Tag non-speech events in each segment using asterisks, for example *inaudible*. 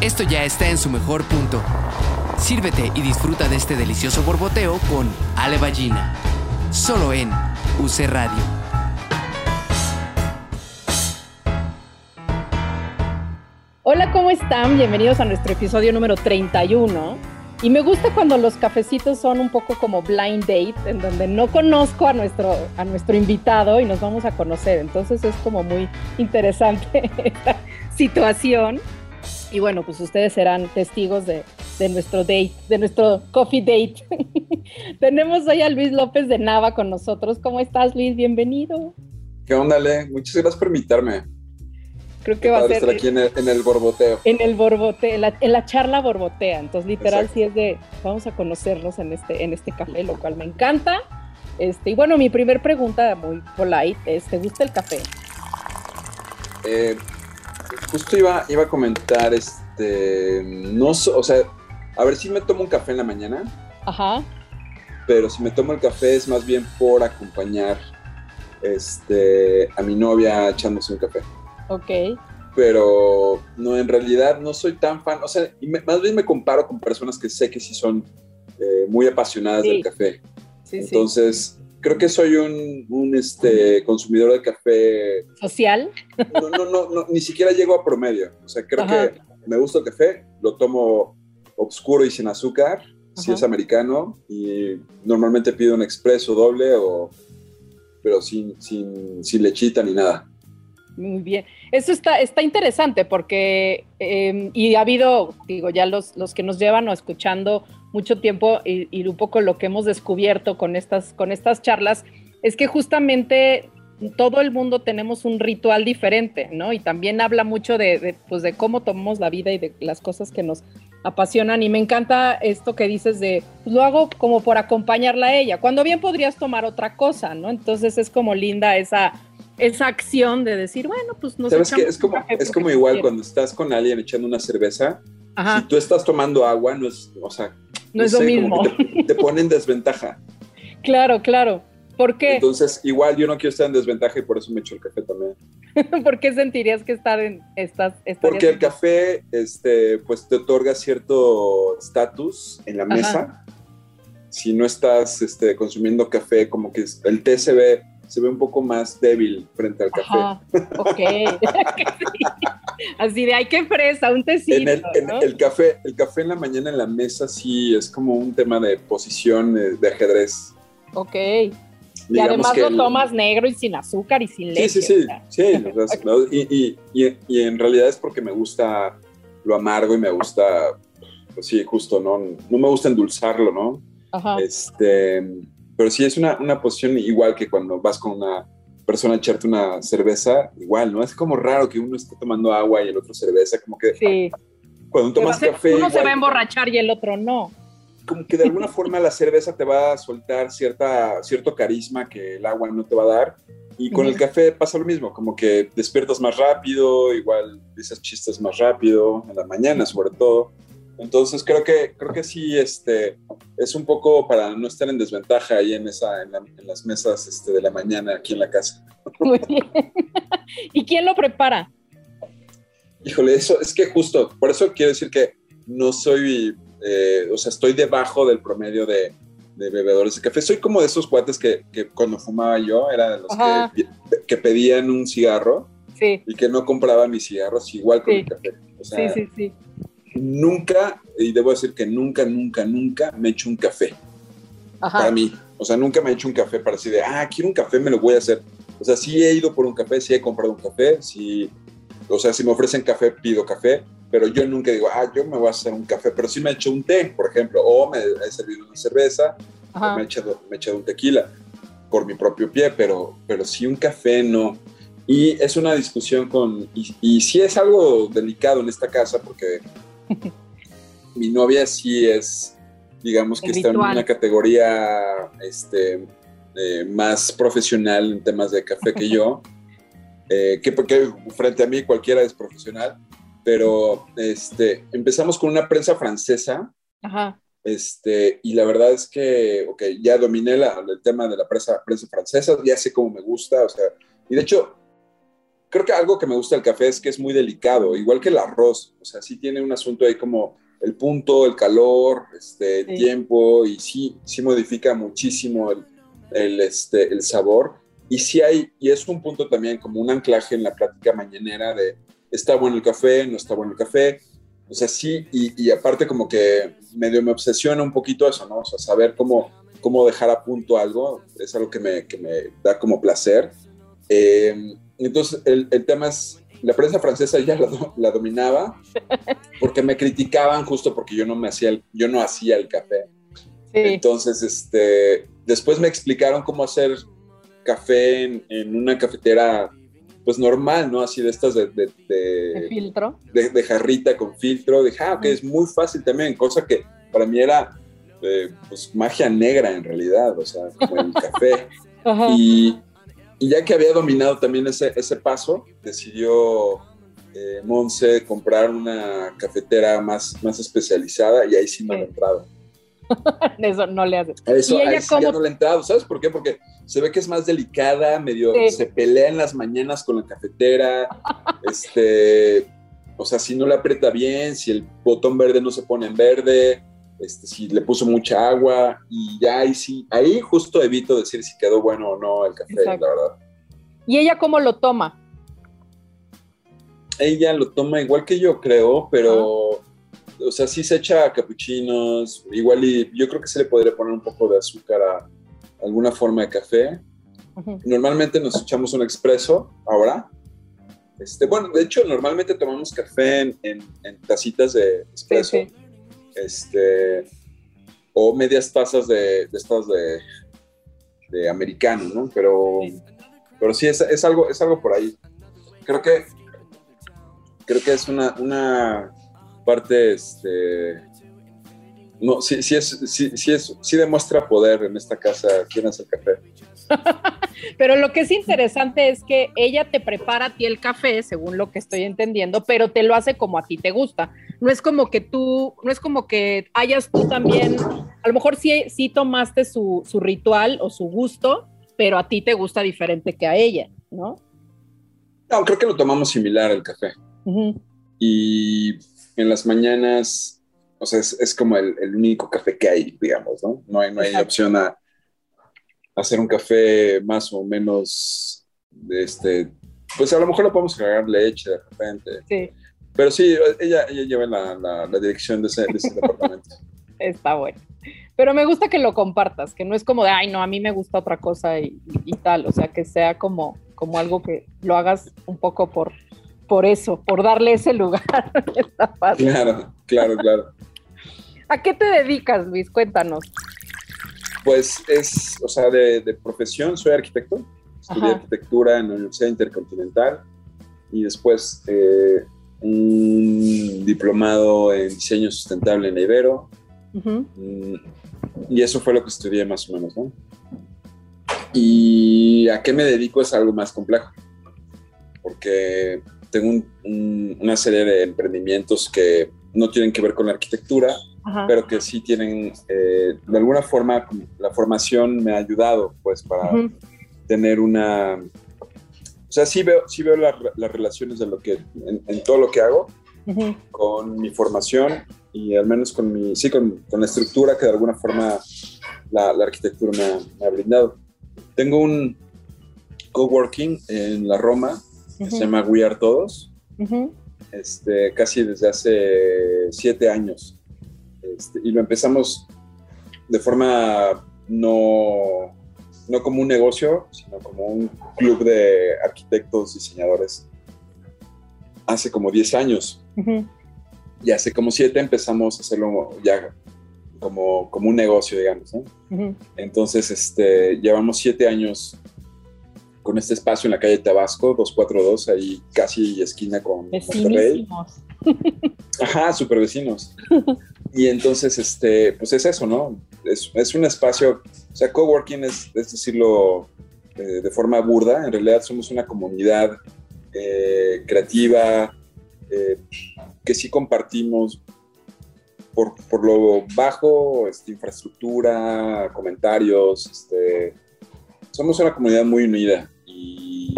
esto ya está en su mejor punto. Sírvete y disfruta de este delicioso borboteo con Ale Ballina. Solo en UC Radio. Hola, ¿cómo están? Bienvenidos a nuestro episodio número 31. Y me gusta cuando los cafecitos son un poco como blind date, en donde no conozco a nuestro, a nuestro invitado y nos vamos a conocer. Entonces es como muy interesante *laughs* esta situación. Y bueno, pues ustedes serán testigos de, de nuestro date, de nuestro coffee date. *laughs* Tenemos hoy a Luis López de Nava con nosotros. ¿Cómo estás, Luis? Bienvenido. ¿Qué onda, Le? Muchas gracias por invitarme. Creo que va a ser. estar aquí en el, en el borboteo. En el borboteo, en la, en la charla borbotea. Entonces, literal, sí es de. Vamos a conocernos en este, en este café, lo cual me encanta. Este, y bueno, mi primer pregunta, muy polite, es: ¿te gusta el café? Eh, justo iba, iba a comentar, este. No, so- o sea, a ver si me tomo un café en la mañana, Ajá. pero si me tomo el café es más bien por acompañar este, a mi novia echándose un café. Ok. pero no, en realidad no soy tan fan, o sea, y me- más bien me comparo con personas que sé que sí son eh, muy apasionadas Sí. del café. Sí, sí. Creo que soy un, un, este, consumidor de café, ¿Social? no, no, no, no, ni siquiera llego a promedio, o sea, creo Ajá. que me gusta el café, lo tomo oscuro y sin azúcar, si es americano, y normalmente pido un expreso doble o pero sin, sin, sin lechita ni nada. Muy bien. Eso está, está interesante porque, eh, y ha habido, digo, ya los, los que nos llevan o escuchando mucho tiempo y, y un poco lo que hemos descubierto con estas, con estas charlas, es que justamente todo el mundo tenemos un ritual diferente, ¿no? Y también habla mucho de, de, pues, de cómo tomamos la vida y de las cosas que nos apasionan. Y me encanta esto que dices de, pues lo hago como por acompañarla a ella, cuando bien podrías tomar otra cosa, ¿no? Entonces es como linda esa esa acción de decir, bueno, pues nos ¿Sabes qué? echamos Es como, es como igual quiero. cuando estás con alguien echando una cerveza. Ajá, Si tú estás tomando agua, no es, o sea, no es lo mismo. te, te pone en desventaja. *laughs* Claro, claro. ¿Por qué? Entonces, igual yo no quiero estar en desventaja y por eso me echo el café también. *laughs* ¿Por qué sentirías que estar en estas Porque el café, este, pues te otorga cierto estatus en la Ajá. mesa. Si no estás este, consumiendo café, como que el té se ve, se ve un poco más débil frente al café. Ajá, ok. Sí. *laughs* Así de, ay, qué fresa, un tecito, En el, en ¿no? el café, el café en la mañana en la mesa sí es como un tema de posición eh, de ajedrez. Ok. Y además que lo el- tomas negro y sin azúcar y sin leche. Sí, sí, sí, sí, o sea, *laughs* ¿no? y, y- y- y en realidad es porque me gusta lo amargo y me gusta, pues sí, justo, ¿no? No me gusta endulzarlo, ¿no? Ajá. Este, pero sí es una, una posición igual que cuando vas con una persona a echarte una cerveza, igual, ¿no? Es como raro que uno esté tomando agua y el otro cerveza, como que Sí. cuando tomas ser- café, uno se igual, va a emborrachar y el otro no. como que de alguna forma la cerveza te va a soltar cierta, cierto carisma que el agua no te va a dar. Y con el café pasa lo mismo, como que despiertas más rápido, igual dices chistes más rápido, en la mañana sobre todo. Entonces creo que, creo que sí este, es un poco para no estar en desventaja ahí en, esa, en, la- en las mesas este, de la mañana aquí en la casa. Muy bien. *laughs* ¿Y quién lo prepara? Híjole, eso es que justo, por eso quiero decir que no soy, eh, o sea, estoy debajo del promedio de, de bebedores de café. Soy como de esos cuates que, que cuando fumaba yo era de los que, que pedían un cigarro Sí, y que no compraban mis cigarros igual con Sí. el café. O sí, sí, sí. Nunca, y debo decir que nunca, nunca, nunca me he hecho un café Ajá. para mí. O sea, nunca me he hecho un café para así de, ah, quiero un café, me lo voy a hacer. O sea, sí he ido por un café, sí he comprado un café, sí, o sea, si me ofrecen café, pido café, pero yo nunca digo, ah, yo me voy a hacer un café, pero sí me he hecho un té, por ejemplo, o me he servido una cerveza, o me he echado, me he echado un tequila por mi propio pie, pero, pero sí un café no. Y es una discusión con, y, y sí es algo delicado en esta casa porque mi novia sí es, digamos que El está en una categoría este, eh, más profesional en temas de café que yo, *laughs* eh, que porque frente a mí cualquiera es profesional, pero este, empezamos con una prensa francesa Ajá. este, y la verdad es que, ok, ya dominé la- el tema de la prensa, prensa francesa, ya sé cómo me gusta, o sea, y de hecho, creo que algo que me gusta del café es que es muy delicado, igual que el arroz. O sea, sí tiene un asunto ahí como el punto, el calor, este, el tiempo, y sí, sí modifica muchísimo el, el, este, el sabor. Y sí hay, y es un punto también como un anclaje en la plática mañanera de está bueno el café, no está bueno el café. O sea, sí, y, y aparte como que medio me obsesiona un poquito eso, ¿no? O sea, saber cómo, cómo dejar a punto algo es algo que me, que me da como placer. Eh, entonces, el, el, tema es, la prensa francesa ya la, la, dominaba porque me criticaban justo porque yo no, me hacía, el, yo no hacía el café. Sí. Entonces, este, después me explicaron cómo hacer café en, en una cafetera pues normal, ¿no? Así de estas de... De, de, ¿De filtro. De, de, jarrita con filtro. Dije, ah, ok, es muy fácil también, cosa que para mí era eh, pues magia negra en realidad, o sea, como el café. *laughs* y, y, ya que había dominado también ese, ese paso, decidió eh, Monse comprar una cafetera más, más especializada y ahí sí me sí. ha entrado. *laughs* Eso no le hace. Eso, ¿Y ella cómo... no le ha entrado, ¿sabes por qué? Porque se ve que es más delicada, medio sí. se pelea en las mañanas con la cafetera, *laughs* este, o sea, si no le aprieta bien, si el botón verde no se pone en verde, este, si le puso mucha agua y ya ahí sí, ahí justo evito decir si quedó bueno o no el café, Exacto. la verdad. ¿Y ella cómo lo toma? Ella lo toma igual que yo, creo, pero, ah. o sea, sí se echa capuchinos, igual y yo creo que se le podría poner un poco de azúcar a alguna forma de café. Uh -huh. Normalmente nos echamos un expreso ahora. Este, bueno, de hecho, normalmente tomamos café en, en, en tacitas de expreso. Sí, sí este, o medias tazas de, de estas de, de, americano, ¿no? Pero, pero sí, es, es, algo, es algo por ahí. Creo que, creo que es una, una parte, este, no, sí, sí, es, sí, sí, es, sí demuestra poder en esta casa quién hace el café. *laughs* pero lo que es interesante es que ella te prepara a ti el café, según lo que estoy entendiendo, pero te lo hace como a ti te gusta. No es como que tú, no es como que hayas tú también, a lo mejor sí, sí tomaste su, su ritual o su gusto, pero a ti te gusta diferente que a ella, ¿no? No, creo que lo tomamos similar el café. Uh -huh. Y en las mañanas, o sea, es, es como el, el, único café que hay, digamos, ¿no? No hay, no hay opción a hacer un café más o menos, este, pues a lo mejor le podemos agregar leche de repente. Sí. Pero sí, ella, ella lleva la, la, la dirección de ese, de ese departamento. *laughs* Está bueno. Pero me gusta que lo compartas, que no es como de, ay, no, a mí me gusta otra cosa y, y, tal, o sea, que sea como, como algo que lo hagas un poco por, por eso, por darle ese lugar. *laughs* Está fácil. Claro, claro, claro. ¿A qué te dedicas, Luis? Cuéntanos. Pues es, o sea, de, de profesión soy arquitecto, estudié Ajá. arquitectura en la Universidad Intercontinental y después eh, un diplomado en diseño sustentable en Ibero. Uh -huh. Y eso fue lo que estudié más o menos, ¿no? Y a qué me dedico es algo más complejo, porque tengo un, un, una serie de emprendimientos que no tienen que ver con la arquitectura, Ajá. pero que sí tienen, eh, de alguna forma, la formación me ha ayudado, pues, para uh -huh. tener una... O sea, sí veo, sí veo la, las relaciones de lo que, en, en, todo lo que hago, uh -huh. con mi formación y al menos con mi, sí, con, con la estructura que de alguna forma la, la arquitectura me ha, me ha, brindado. Tengo un coworking en la Roma, uh -huh. que se llama We Are Todos, este, casi desde hace siete años. Este, y lo empezamos de forma no, no como un negocio, sino como un club de arquitectos, diseñadores, hace como 10 años. Uh -huh. Y hace como 7 empezamos a hacerlo ya como, como un negocio, digamos. ¿no? Uh -huh. Entonces, este, llevamos 7 años con este espacio en la calle Tabasco, 242, ahí casi esquina con Monterrey. *laughs* Ajá, super vecinos. *laughs* Y entonces, este, pues es eso, ¿no? Es, es un espacio, o sea, coworking es, es decirlo eh, de forma burda, en realidad somos una comunidad eh, creativa eh, que sí compartimos por, por lo bajo, este, infraestructura, comentarios, este, somos una comunidad muy unida y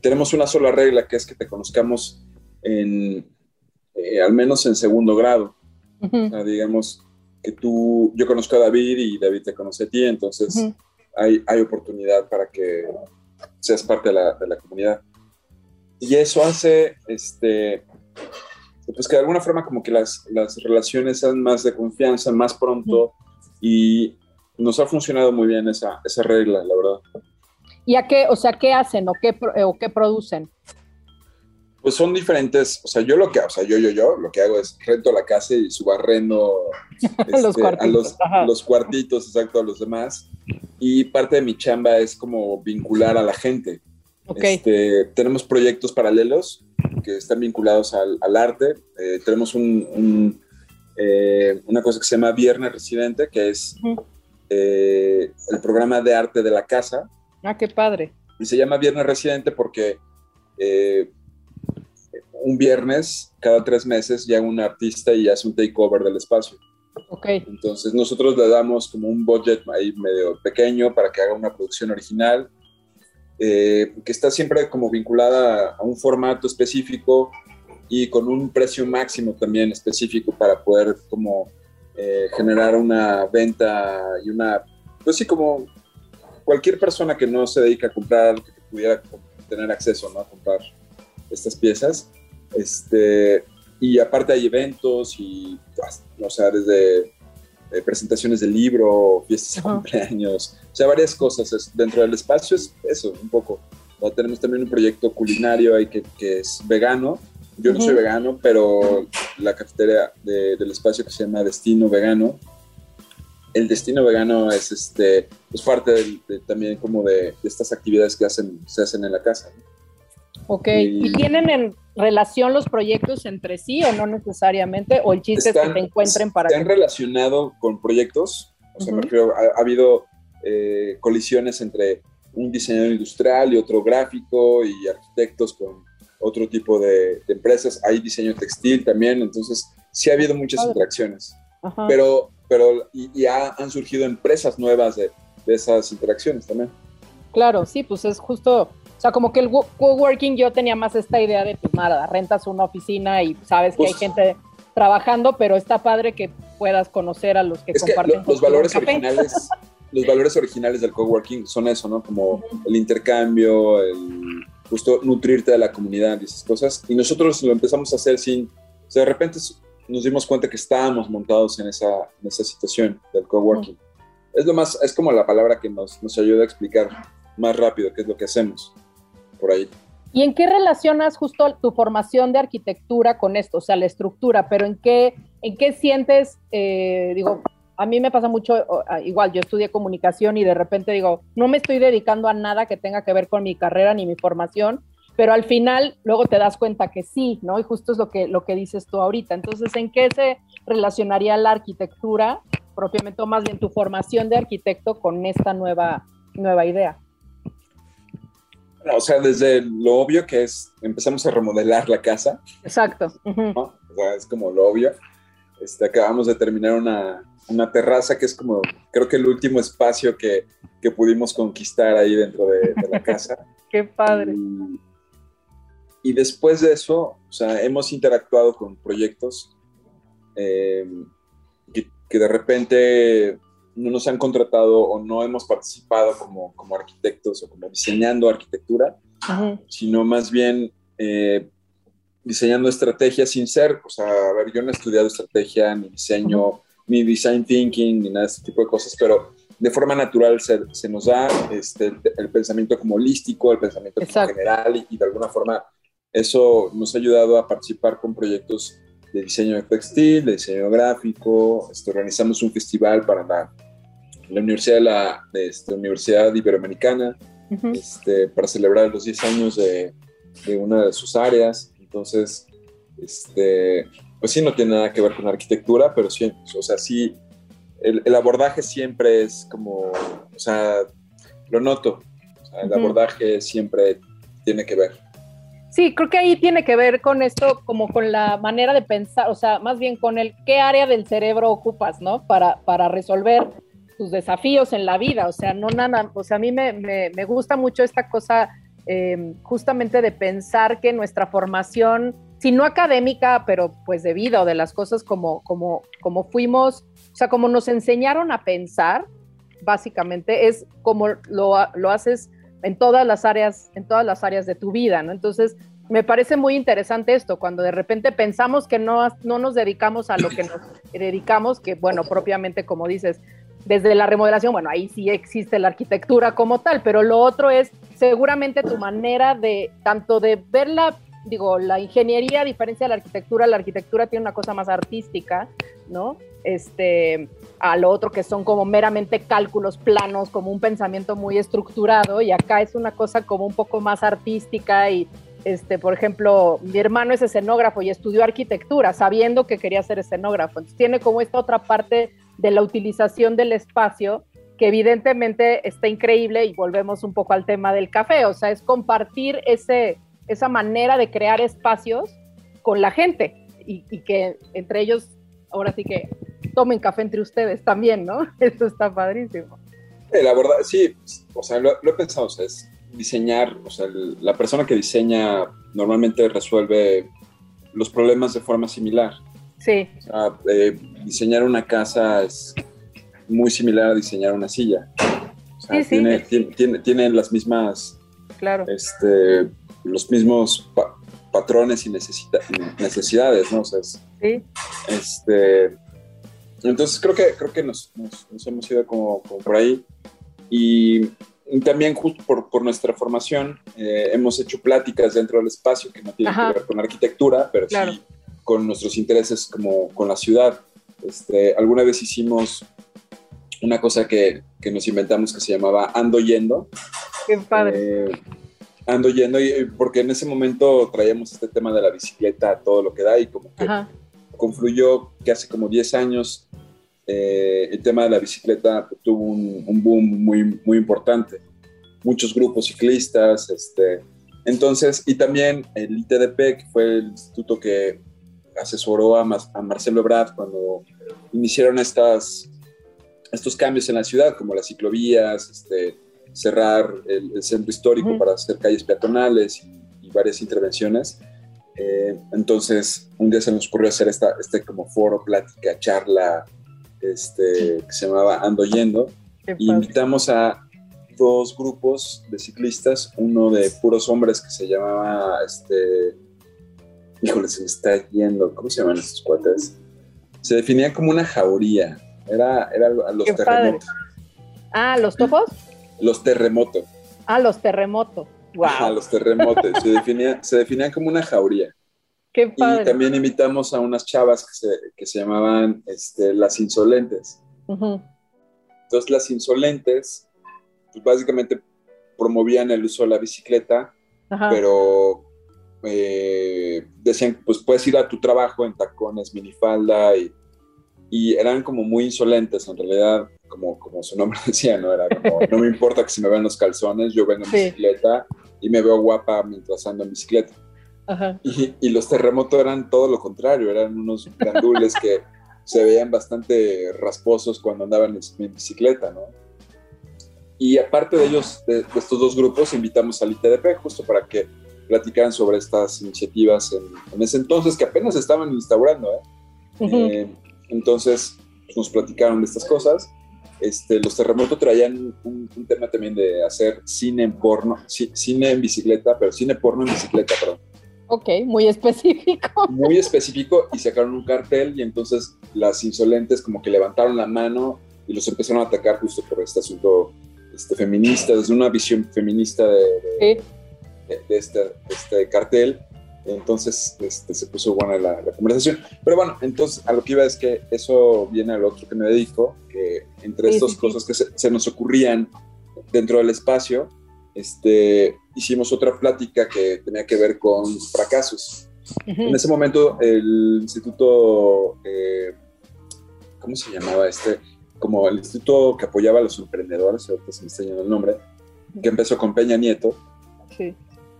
tenemos una sola regla, que es que te conozcamos en, al menos en segundo grado. Digamos que tú, yo conozco a David y David te conoce a ti, entonces hay, hay oportunidad para que seas parte de la, de la comunidad. Y eso hace, este, pues que de alguna forma como que las, las relaciones sean más de confianza, más pronto, y nos ha funcionado muy bien esa, esa regla, la verdad. ¿Y a qué, o sea, qué hacen o qué, o qué producen? Pues son diferentes, o sea, yo lo que, o sea, yo, yo, yo, lo que hago es rento la casa y subarrendo *laughs* los este, a los, los, cuartitos, exacto, a los demás. Y parte de mi chamba es como vincular a la gente. Este, tenemos proyectos paralelos que están vinculados al, al arte. Eh, tenemos un, eh, una cosa que se llama Viernes Residente, que es eh, el programa de arte de la casa. Ah, qué padre. Y se llama Viernes Residente porque un viernes cada tres meses llega un artista y hace un takeover del espacio. Okay. Entonces nosotros le damos como un budget ahí medio pequeño para que haga una producción original, eh, que está siempre como vinculada a un formato específico y con un precio máximo también específico para poder como eh, generar una venta y una, pues sí, como cualquier persona que no se dedica a comprar, que pudiera tener acceso ¿no? a comprar estas piezas, este, y aparte hay eventos y, o sea, desde eh, presentaciones de libro, fiestas de cumpleaños, o sea, varias cosas. dentro del espacio es eso, un poco. tenemos también un proyecto culinario ahí que, que es vegano. Yo no soy vegano, pero la cafetería del espacio que se llama Destino Vegano, el destino vegano es este es parte también como de, de, estas actividades que hacen se hacen en la casa Ok, ¿y, tienen en relación los proyectos entre sí o no necesariamente? ¿O el chiste es que te encuentren para... ¿Se han relacionado con proyectos? O sea, me refiero, ha, habido eh, colisiones entre un diseñador industrial y otro gráfico y arquitectos con otro tipo de, empresas. Hay diseño textil también, entonces sí ha habido muchas interacciones. Pero, pero y, y han surgido empresas nuevas de, de esas interacciones también. Claro, sí, pues es justo sea, como que el coworking yo tenía más esta idea de, pues nada, rentas una oficina y sabes que hay pues gente trabajando, pero está padre que puedas conocer a los que comparten. los valores originales, *laughs* los valores originales del coworking son eso, ¿no? Como el intercambio, el justo nutrirte de la comunidad y esas cosas. Y nosotros lo empezamos a hacer sin, o sea, de repente nos dimos cuenta que estábamos montados en esa, en esa situación del coworking. Es lo más, es como la palabra que nos, nos ayuda a explicar más rápido qué es lo que hacemos por ahí. ¿Y en qué relacionas justo tu formación de arquitectura con esto? O sea, la estructura, pero ¿en qué, en qué sientes, eh, digo, a mí me pasa mucho, igual yo estudié comunicación y de repente digo, no me estoy dedicando a nada que tenga que ver con mi carrera ni mi formación, pero al final luego te das cuenta que sí, ¿no? Y justo es lo que, lo que dices tú ahorita. Entonces, ¿en qué se relacionaría la arquitectura, propiamente, o más bien tu formación de arquitecto con esta nueva, nueva idea? O sea, desde lo obvio que es, empezamos a remodelar la casa. Exacto. O sea, es como lo obvio. Este, acabamos de terminar una, una, terraza que es como, creo que el último espacio que, que pudimos conquistar ahí dentro de, la casa. *laughs* Qué padre. Y, después de eso, o sea, hemos interactuado con proyectos eh, que, que de repente no nos han contratado o no hemos participado como, como arquitectos o como diseñando arquitectura, sino más bien eh, diseñando estrategias sin ser, o sea, a ver, yo no he estudiado estrategia, ni diseño, ni design thinking, ni nada de este tipo de cosas, pero de forma natural se, se nos da este, el pensamiento como holístico, el pensamiento general y, y de alguna forma eso nos ha ayudado a participar con proyectos de diseño de textil, de diseño gráfico. Este, organizamos un festival para la la Universidad, de la, este, Universidad Iberoamericana este, para celebrar los 10 años de, de, una de sus áreas. Entonces, este, pues sí, no tiene nada que ver con arquitectura, pero sí, o sea, sí, el, el abordaje siempre es como, o sea, lo noto, el abordaje siempre tiene que ver. Sí, creo que ahí tiene que ver con esto, como con la manera de pensar, o sea, más bien con el qué área del cerebro ocupas, ¿no? Para, para resolver tus desafíos en la vida, o sea, no nada, o sea, a mí me, me, me gusta mucho esta cosa em, justamente de pensar que nuestra formación, si no académica, pero pues de vida o de las cosas como, como, como fuimos, o sea, como nos enseñaron a pensar, básicamente, es como lo, lo haces en todas las áreas, en todas las áreas de tu vida, ¿no? Entonces, me parece muy interesante esto, cuando de repente pensamos que no, no nos dedicamos a lo que nos *laughs* dedicamos, que bueno, propiamente como dices, desde la remodelación, bueno, ahí sí existe la arquitectura como tal, pero lo otro es seguramente tu manera de, tanto de verla, digo, la ingeniería, a diferencia de la arquitectura, la arquitectura tiene una cosa más artística, ¿no? Este, a lo otro que son como meramente cálculos planos, como un pensamiento muy estructurado, y acá es una cosa como un poco más artística y este, por ejemplo, mi hermano es escenógrafo y estudió arquitectura sabiendo que quería ser escenógrafo. Entonces tiene como esta otra parte de la utilización del espacio que evidentemente está increíble y volvemos un poco al tema del café, o sea, es compartir ese, esa manera de crear espacios con la gente y, que entre ellos, ahora sí que tomen café entre ustedes también, ¿no? *laughs* Eso está padrísimo. la verdad, sí, o sea, lo, lo he pensado, o sea, es diseñar, o sea, la persona que diseña normalmente resuelve los problemas de forma similar. Sí. O sea, eh, diseñar una casa es muy similar a diseñar una silla. O sea, sí, tiene, Tiene, tiene, las mismas, claro. este, los mismos patrones y necesidades, ¿no? O sea, sí. Este, entonces creo que, creo que nos, nos, hemos ido como, como por ahí. Y también justo por, por nuestra formación eh, hemos hecho pláticas dentro del espacio que no tienen que ver con arquitectura, pero sí con nuestros intereses como con la ciudad. Este, alguna vez hicimos una cosa que, que nos inventamos que se llamaba Ando Yendo. Qué padre. Eh, ando Yendo, y, porque en ese momento traíamos este tema de la bicicleta, todo lo que da, y como que confluyó que hace como 10 años eh, el tema de la bicicleta tuvo un, boom muy, muy importante. Muchos grupos ciclistas, este, entonces, y también el ITDP, que fue el instituto que asesoró a, a Marcelo Ebrard cuando iniciaron estas, estos cambios en la ciudad, como las ciclovías, este, cerrar el, centro histórico para hacer calles peatonales y, varias intervenciones. Eh, entonces, un día se nos ocurrió hacer esta, este como foro, plática, charla, este, que se llamaba Ando Yendo. Y invitamos a dos grupos de ciclistas, uno de puros hombres que se llamaba, este, híjole, se me está yendo, ¿cómo se llaman estos cuates? Se definía como una jauría, era, era los terremotos. Ah, ¿los topos? Los terremotos. Ah, los terremotos. Wow. Ah, los terremotos. se, definía, se definían como una jauría. Y también invitamos a unas chavas que se, que se llamaban este, las insolentes. Entonces las insolentes, pues básicamente promovían el uso de la bicicleta, pero eh, decían, pues puedes ir a tu trabajo en tacones, minifalda, y, y eran como muy insolentes en realidad, como, como su nombre *laughs* decía, ¿no? Era como, no me importa que se me vean los calzones, yo vengo en bicicleta y me veo guapa mientras ando en bicicleta. Y, los terremotos eran todo lo contrario, eran unos grandules que se veían bastante rasposos cuando andaban en, bicicleta, ¿no? Y aparte de ellos, de, estos dos grupos, invitamos al ITDP justo para que platicaran sobre estas iniciativas en, ese entonces que apenas estaban instaurando, ¿eh? eh entonces pues, nos platicaron de estas cosas. Este, los terremotos traían un, un, tema también de hacer cine en porno, cine en bicicleta, pero cine porno en bicicleta, perdón. Ok, muy específico. *laughs* Muy específico y sacaron un cartel y entonces las insolentes como que levantaron la mano y los empezaron a atacar justo por este asunto este, feminista, desde una visión feminista de, este, este, cartel. Entonces este, se puso buena la, conversación. Pero bueno, entonces a lo que iba es que eso viene al otro que me dedico, que entre estas cosas que se, nos ocurrían dentro del espacio, este, hicimos otra plática que tenía que ver con fracasos. En ese momento el instituto, eh, ¿cómo se llamaba este? Como el instituto que apoyaba a los emprendedores, ahorita se me está yendo el nombre, que empezó con Peña Nieto. Sí.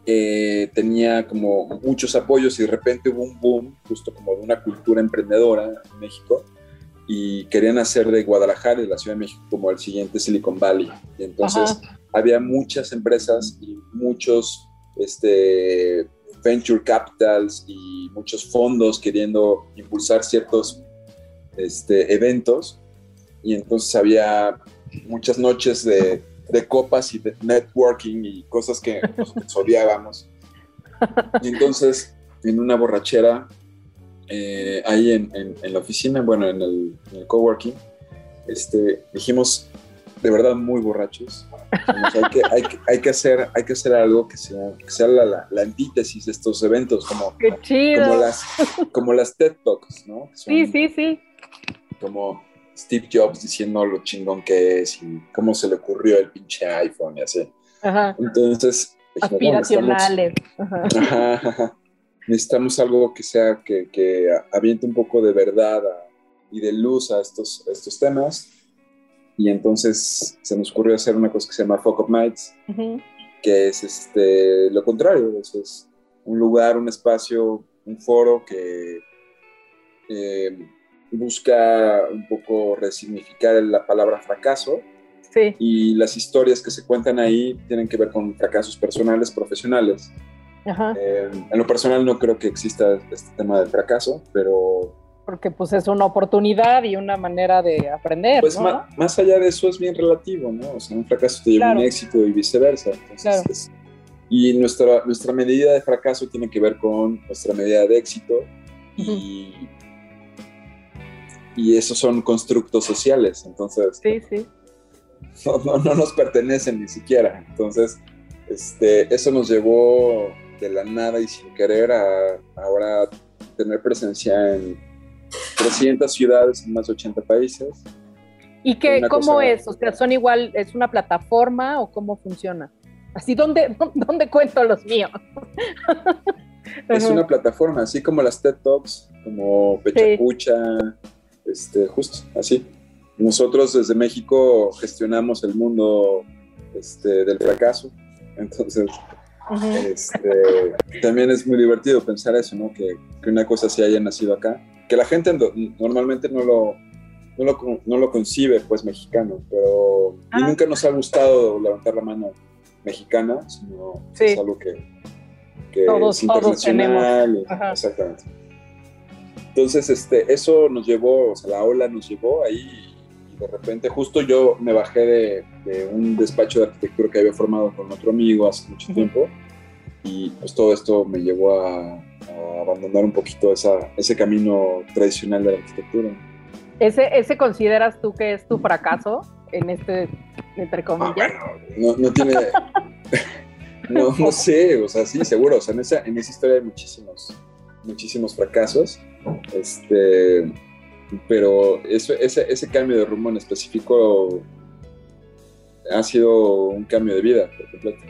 Tenía como muchos apoyos y de repente hubo un boom justo como de una cultura emprendedora en México y querían hacer de Guadalajara y la Ciudad de México como el siguiente Silicon Valley. Y entonces había muchas empresas y muchos este, venture capitals y muchos fondos queriendo impulsar ciertos este, eventos. Y entonces había muchas noches de, de copas y de networking y cosas que nos *laughs* odiábamos. Y entonces, en una borrachera, eh, ahí en, en, la oficina, bueno, en el, en coworking, este, dijimos, de verdad muy borrachos, hay, que, hay, que, hay, que, hacer, hay que hacer algo que sea, que sea la, la, antítesis de estos eventos, como, Qué chido. como, las, como las TED Talks, ¿no? sí, sí, sí. Como Steve Jobs diciendo lo chingón que es y cómo se le ocurrió el pinche iPhone y así. Ajá. Entonces, aspiracionales. *laughs* Ajá, necesitamos algo que sea, que, que aviente un poco de verdad y de luz a estos, estos temas. Y entonces se nos ocurrió hacer una cosa que se llama Folk of Nights, que es este, lo contrario, es un lugar, un espacio, un foro que eh, busca un poco resignificar la palabra fracaso. Sí. Y las historias que se cuentan ahí tienen que ver con fracasos personales, profesionales. Eh, en lo personal no creo que exista este tema del fracaso, pero... Porque pues es una oportunidad y una manera de aprender. Pues más, allá de eso es bien relativo, ¿no? O sea, un fracaso te lleva a un éxito y viceversa. Entonces, y nuestra, nuestra medida de fracaso tiene que ver con nuestra medida de éxito y, y esos son constructos sociales, entonces... Sí, sí. *laughs* No, no, no nos pertenecen ni siquiera. Entonces, este, eso nos llevó de la nada y sin querer a ahora tener presencia en 300 ciudades en más de 80 países. ¿Y qué, cómo es? O sea, ¿son igual, es una plataforma o cómo funciona? Así, ¿dónde, *laughs* dónde cuento los míos? *laughs* es una plataforma, así como las TED Talks, como Pechacucha, este, justo así. Nosotros desde México gestionamos el mundo este, del fracaso, *laughs* entonces este, también es muy divertido pensar eso, ¿no? Que, que, una cosa así haya nacido acá. Que la gente normalmente no lo, no lo, no lo concibe, pues, mexicano, pero ah. nunca nos ha gustado levantar la mano mexicana, sino es algo que, que todos, es internacional. exactamente. Entonces, este, eso nos llevó, o sea, la ola nos llevó ahí de repente justo yo me bajé de, un despacho de arquitectura que había formado con otro amigo hace mucho tiempo y pues todo esto me llevó a, abandonar un poquito esa, ese camino tradicional de la arquitectura. ¿Ese, ¿Ese consideras tú que es tu fracaso en este, entre ah, comillas? no, no tiene... *laughs* no, no sé, o sea, sí, seguro, o sea, en esa, en esa historia hay muchísimos, muchísimos fracasos. Este, pero eso, ese, ese cambio de rumbo en específico ha sido un cambio de vida por completo.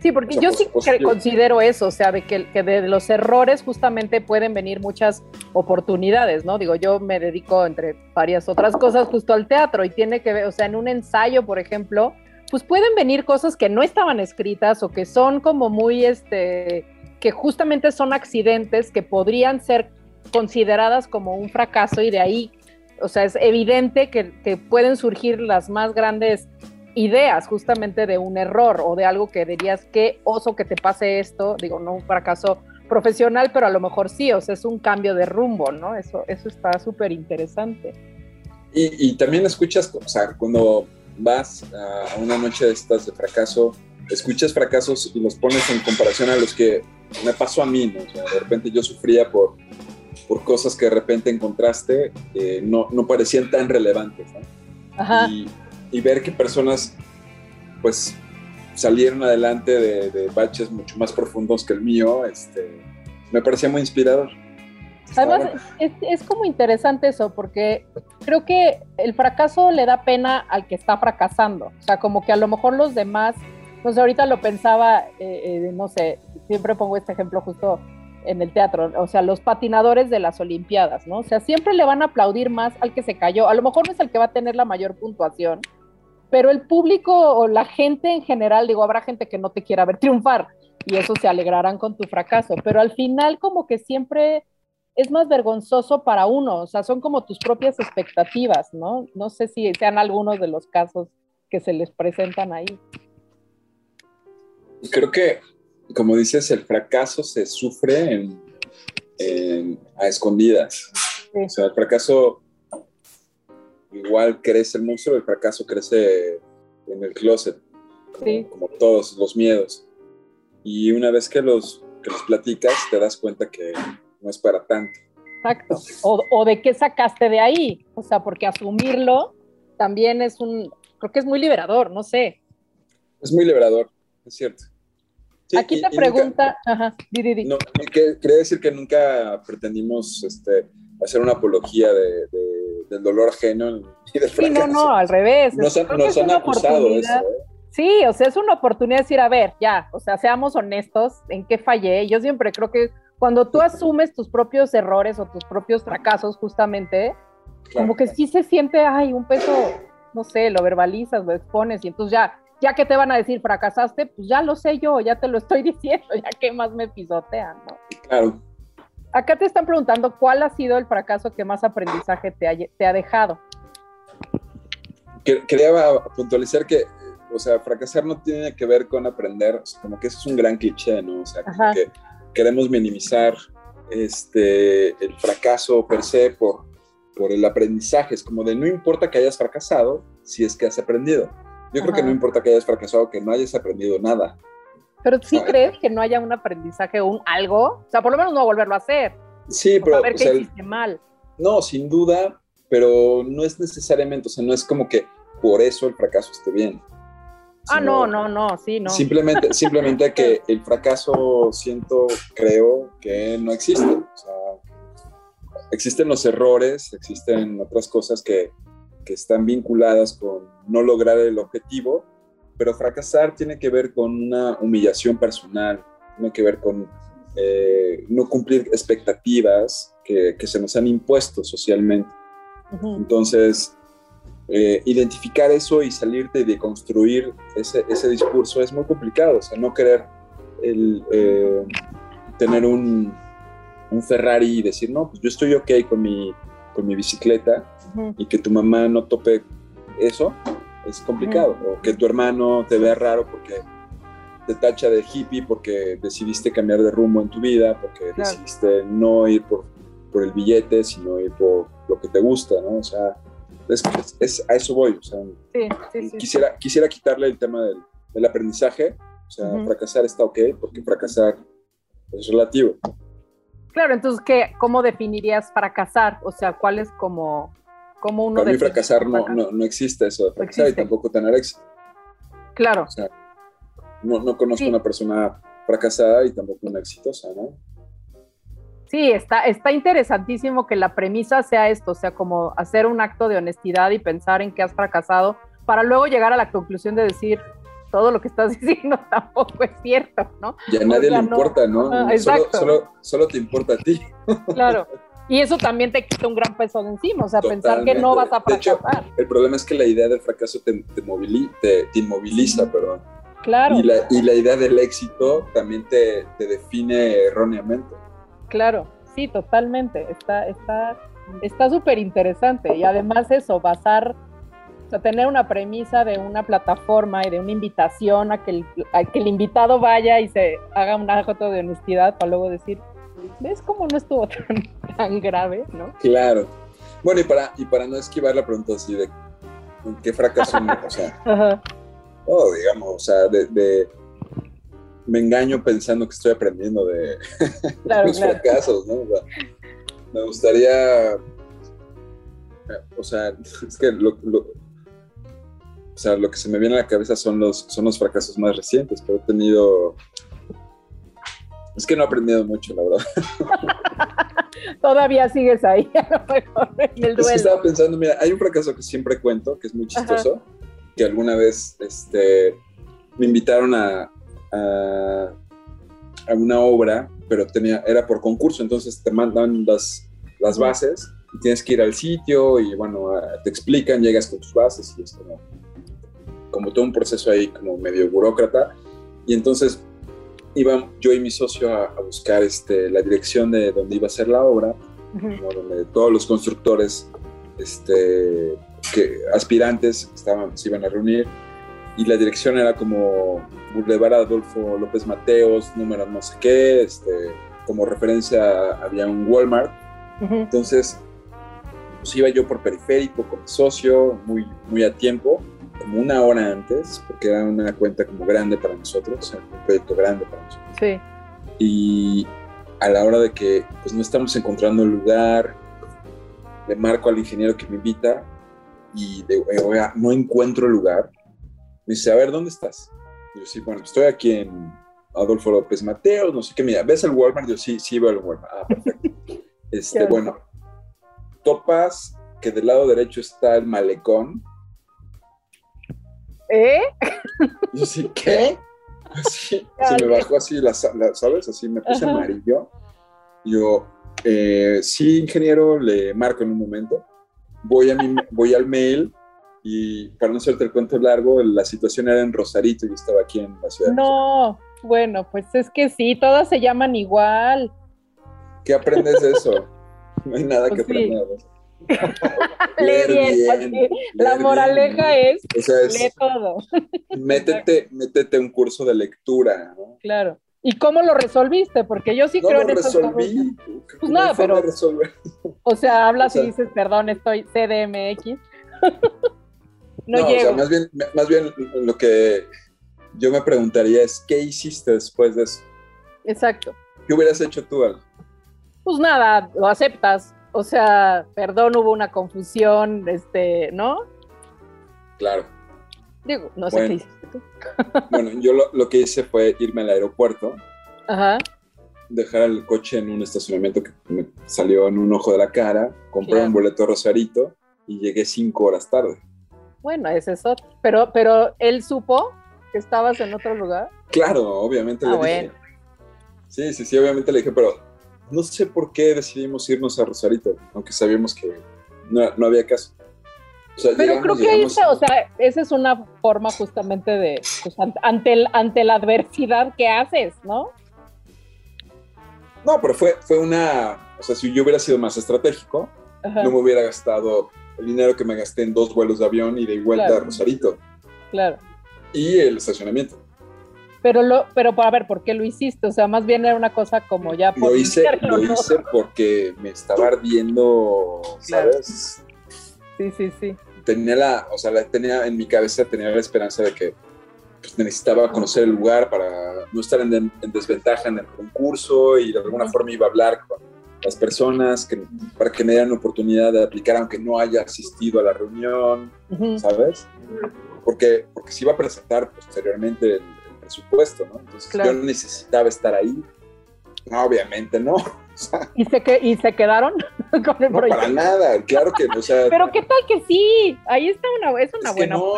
Sí, porque yo sí considero eso, o sea, de que, que, de los errores justamente pueden venir muchas oportunidades, ¿no? Digo, yo me dedico entre varias otras cosas justo al teatro y tiene que ver, o sea, en un ensayo, por ejemplo, pues pueden venir cosas que no estaban escritas o que son como muy, este, que justamente son accidentes que podrían ser consideradas como un fracaso y de ahí, o sea, es evidente que, pueden surgir las más grandes ideas justamente de un error o de algo que dirías, qué oso que te pase esto, digo, no un fracaso profesional, pero a lo mejor sí, o sea, es un cambio de rumbo, ¿no? Eso, eso está súper interesante. Y, también escuchas, o sea, cuando vas a una noche de estas de fracaso, escuchas fracasos y los pones en comparación a los que me pasó a mí, ¿no? O sea, de repente yo sufría por por cosas que de repente encontraste eh, no, no, parecían tan relevantes. ¿no? Y, y, ver que personas pues salieron adelante de, baches mucho más profundos que el mío, este, me parecía muy inspirador. Además, es, es, como interesante eso, porque creo que el fracaso le da pena al que está fracasando. O sea, como que a lo mejor los demás, no sé, ahorita lo pensaba, eh, eh, no sé, siempre pongo este ejemplo justo en el teatro, o sea, los patinadores de las Olimpiadas, ¿no? O sea, siempre le van a aplaudir más al que se cayó. A lo mejor no es el que va a tener la mayor puntuación, pero el público o la gente en general, digo, habrá gente que no te quiera ver triunfar y eso se alegrarán con tu fracaso, pero al final como que siempre es más vergonzoso para uno, o sea, son como tus propias expectativas, ¿no? No sé si sean algunos de los casos que se les presentan ahí. Creo que, como dices, el fracaso se sufre a escondidas. O sea, el fracaso igual crece el monstruo, el fracaso crece en el closet, como, todos los miedos. Y una vez que los, que los platicas, te das cuenta que no es para tanto. Exacto. O, o, de qué sacaste de ahí. O sea, porque asumirlo también es un, creo que es muy liberador, no sé. Es muy liberador, es cierto. Aquí te pregunta, ajá, di, di, No, quería decir que nunca pretendimos este, hacer una apología de, del dolor ajeno y del fracaso. Sí, no, no, al revés. Nos, han acusado eso. ¿eh? Sí, o sea, es una oportunidad de decir, a ver, ya, o sea, seamos honestos, ¿en qué fallé? Yo siempre creo que cuando tú asumes tus propios errores o tus propios fracasos, justamente, como que sí se siente, ay, un peso, no sé, lo verbalizas, lo expones y entonces ya, ya que te van a decir fracasaste, pues ya lo sé yo, ya te lo estoy *laughs* diciendo, ya que más me pisotean, ¿no? Claro. Acá te están preguntando cuál ha sido el fracaso que más aprendizaje te ha, te ha dejado. Quería puntualizar que o sea, fracasar no tiene que ver con aprender, como que eso es un gran cliché, ¿no? O sea, que queremos minimizar este, el fracaso per se por, por el aprendizaje. Es como de no importa que hayas fracasado si es que has aprendido. Yo creo que no importa que hayas fracasado, que no hayas aprendido nada. Pero sí crees que no haya un aprendizaje o un algo, o sea, por lo menos no volverlo a hacer. Sí, pero. A ver qué hiciste mal. No, sin duda, pero no es necesariamente, o sea, no es como que por eso el fracaso esté bien. Ah, no, no, no, sí, no. Simplemente, *laughs* simplemente que el fracaso siento, creo que no existe. O sea, existen los errores, existen otras cosas que, que están vinculadas con no lograr el objetivo, pero fracasar tiene que ver con una humillación personal, tiene que ver con eh, no cumplir expectativas que, que, se nos han impuesto socialmente. Entonces, eh, identificar eso y salirte de construir ese, ese, discurso es muy complicado. O sea, no querer el, eh, tener un, un, Ferrari y decir, no, pues yo estoy ok con mi, con mi bicicleta y que tu mamá no tope eso, es complicado. O que tu hermano te vea raro porque te tacha de hippie porque decidiste cambiar de rumbo en tu vida, porque decidiste no ir por, por el billete, sino ir por lo que te gusta, ¿no? O sea, es, a eso voy. O sea, quisiera, quisiera quitarle el tema del, del aprendizaje. O sea, fracasar está ok, porque fracasar es relativo. Claro, entonces, ¿qué, ¿cómo definirías fracasar? O sea, ¿cuál es como, como uno Para mí fracasar no, no, no, existe eso de fracasar y tampoco tener éxito. Claro. O sea, no, no conozco una persona fracasada y tampoco una exitosa, ¿no? Sí, está, está interesantísimo que la premisa sea esto, o sea, como hacer un acto de honestidad y pensar en que has fracasado para luego llegar a la conclusión de decir, todo lo que estás *laughs* diciendo tampoco es cierto, ¿no? Y a nadie le importa, ¿no? solo, solo, te importa a ti. *laughs* Claro. Y eso también te quita un gran peso de encima, o sea, pensar que no vas a fracasar. el problema es que la idea del fracaso te, te, te, inmoviliza, perdón. Claro. Y la, y la, idea del éxito también te, te define erróneamente. Claro, sí, totalmente. Está, está, está súper interesante. Y además eso, basar, o sea, tener una premisa de una plataforma y de una invitación a que el, que el invitado vaya y se haga un acto de honestidad para luego decir, ¿ves cómo no estuvo *laughs* tan, tan grave, no? Claro. Bueno, y para, y para no esquivar la pregunta así de qué fracaso, o sea, *laughs* oh, digamos, o sea, de me engaño pensando que estoy aprendiendo de *laughs* los fracasos, ¿no? me gustaría, o sea, es que lo, o sea, lo que se me viene a la cabeza son los, son los fracasos más recientes, pero he tenido, es que no he aprendido mucho, la verdad. *laughs* Todavía sigues ahí, a lo mejor, en el duelo. Es que estaba pensando, mira, hay un fracaso que siempre cuento, que es muy chistoso, que alguna vez este, me invitaron a, a, una obra, pero tenía, era por concurso, entonces te mandan las, las bases y tienes que ir al sitio y bueno, te explican, llegas con tus bases y es como, como todo un proceso ahí como medio burócrata. Y entonces iba yo y mi socio a, a buscar este, la dirección de donde iba a ser la obra, donde todos los constructores este, que, aspirantes estaban, se iban a reunir y la dirección era como Boulevard Adolfo López Mateos, número no sé qué, este, como referencia había un Walmart. Entonces, pues iba yo por periférico con mi socio, muy, muy a tiempo, como una hora antes, porque era una cuenta como grande para nosotros, un proyecto grande para nosotros. Sí. Y a la hora de que pues no estamos encontrando el lugar, le marco al ingeniero que me invita y le digo, "Eh, oiga, no encuentro el lugar. Me dice, a ver, ¿dónde estás? Y yo, sí, bueno, estoy aquí en Adolfo López Mateos, no sé qué, mira, ¿ves el Walmart? Yo, sí, sí veo el Walmart. Ah, perfecto. *laughs* Este, bueno, topas que del lado derecho está el malecón. ¿Eh? Y yo, sí, ¿qué? Así, *laughs* se me bajó así, la, la- ¿sabes? Así me puse Ajá. amarillo. Y Yo, eh, sí, ingeniero, le marco en un momento. Voy, a mi, voy al mail y para no hacerte el cuento largo, la situación era en Rosarito y yo estaba aquí en la ciudad. No, bueno, pues es que sí, todas se llaman igual. ¿Qué aprendes de eso? No hay nada que Pues sí. aprender. de eso. Lee bien. La moraleja bien. es, O es, lee todo, métete, métete un curso de lectura, ¿no? claro. ¿Y cómo lo resolviste? Porque yo sí no creo lo en resolví. Pues No pero-. O sea, hablas O sea- y dices, perdón, estoy CDMX. *laughs* no, No, o llego. sea, más bien, más bien lo que yo me preguntaría es, ¿qué hiciste después de eso? Exacto. ¿Qué hubieras hecho tú, Al? Pues nada, lo aceptas. O sea, perdón, hubo una confusión, este, ¿no? Claro. Digo, no sé Bueno. qué hiciste tú. *laughs* Bueno, yo lo, lo que hice fue irme al aeropuerto, Ajá. dejar el coche en un estacionamiento que me salió en un ojo de la cara, compré Claro. un boleto Rosarito y llegué cinco horas tarde. Bueno, ese es otro. Pero, pero él supo que estabas en otro lugar. Claro, obviamente Ah, le bueno. dije. Sí, sí, sí, obviamente le dije, pero no sé por qué decidimos irnos a Rosarito, aunque sabíamos que no, no había caso. O sea, Pero llegamos, creo que o sea, esa es una forma justamente de, pues, an- ante, el, ante la adversidad que haces, ¿no? No, pero fue, fue una. O sea, si yo hubiera sido más estratégico, Ajá, no me hubiera gastado el dinero que me gasté en dos vuelos de avión y de vuelta Claro. a Rosarito claro. y el estacionamiento. Pero, lo, pero a ver, ¿por qué lo hiciste? O sea, más bien era una cosa como ya por Lo hice, hacerlo, lo ¿no? hice porque me estaba ardiendo, Claro. ¿sabes? Sí, sí, sí. Tenía la, o sea, la tenía en mi cabeza, tenía la esperanza de que pues, necesitaba conocer el lugar para no estar en, en desventaja en el concurso y de alguna forma iba a hablar con las personas que, para que me dieran oportunidad de aplicar aunque no haya asistido a la reunión, Ujú. ¿sabes? Porque, porque se iba a presentar posteriormente el, el presupuesto, ¿no? Entonces Claro. yo necesitaba estar ahí. No, obviamente no. *laughs* O sea, ¿Y se, que, ¿Y se quedaron *laughs* con el no, proyecto? para nada. Claro que, o sea, Pero qué tal que sí, ahí está una, es una es buena no,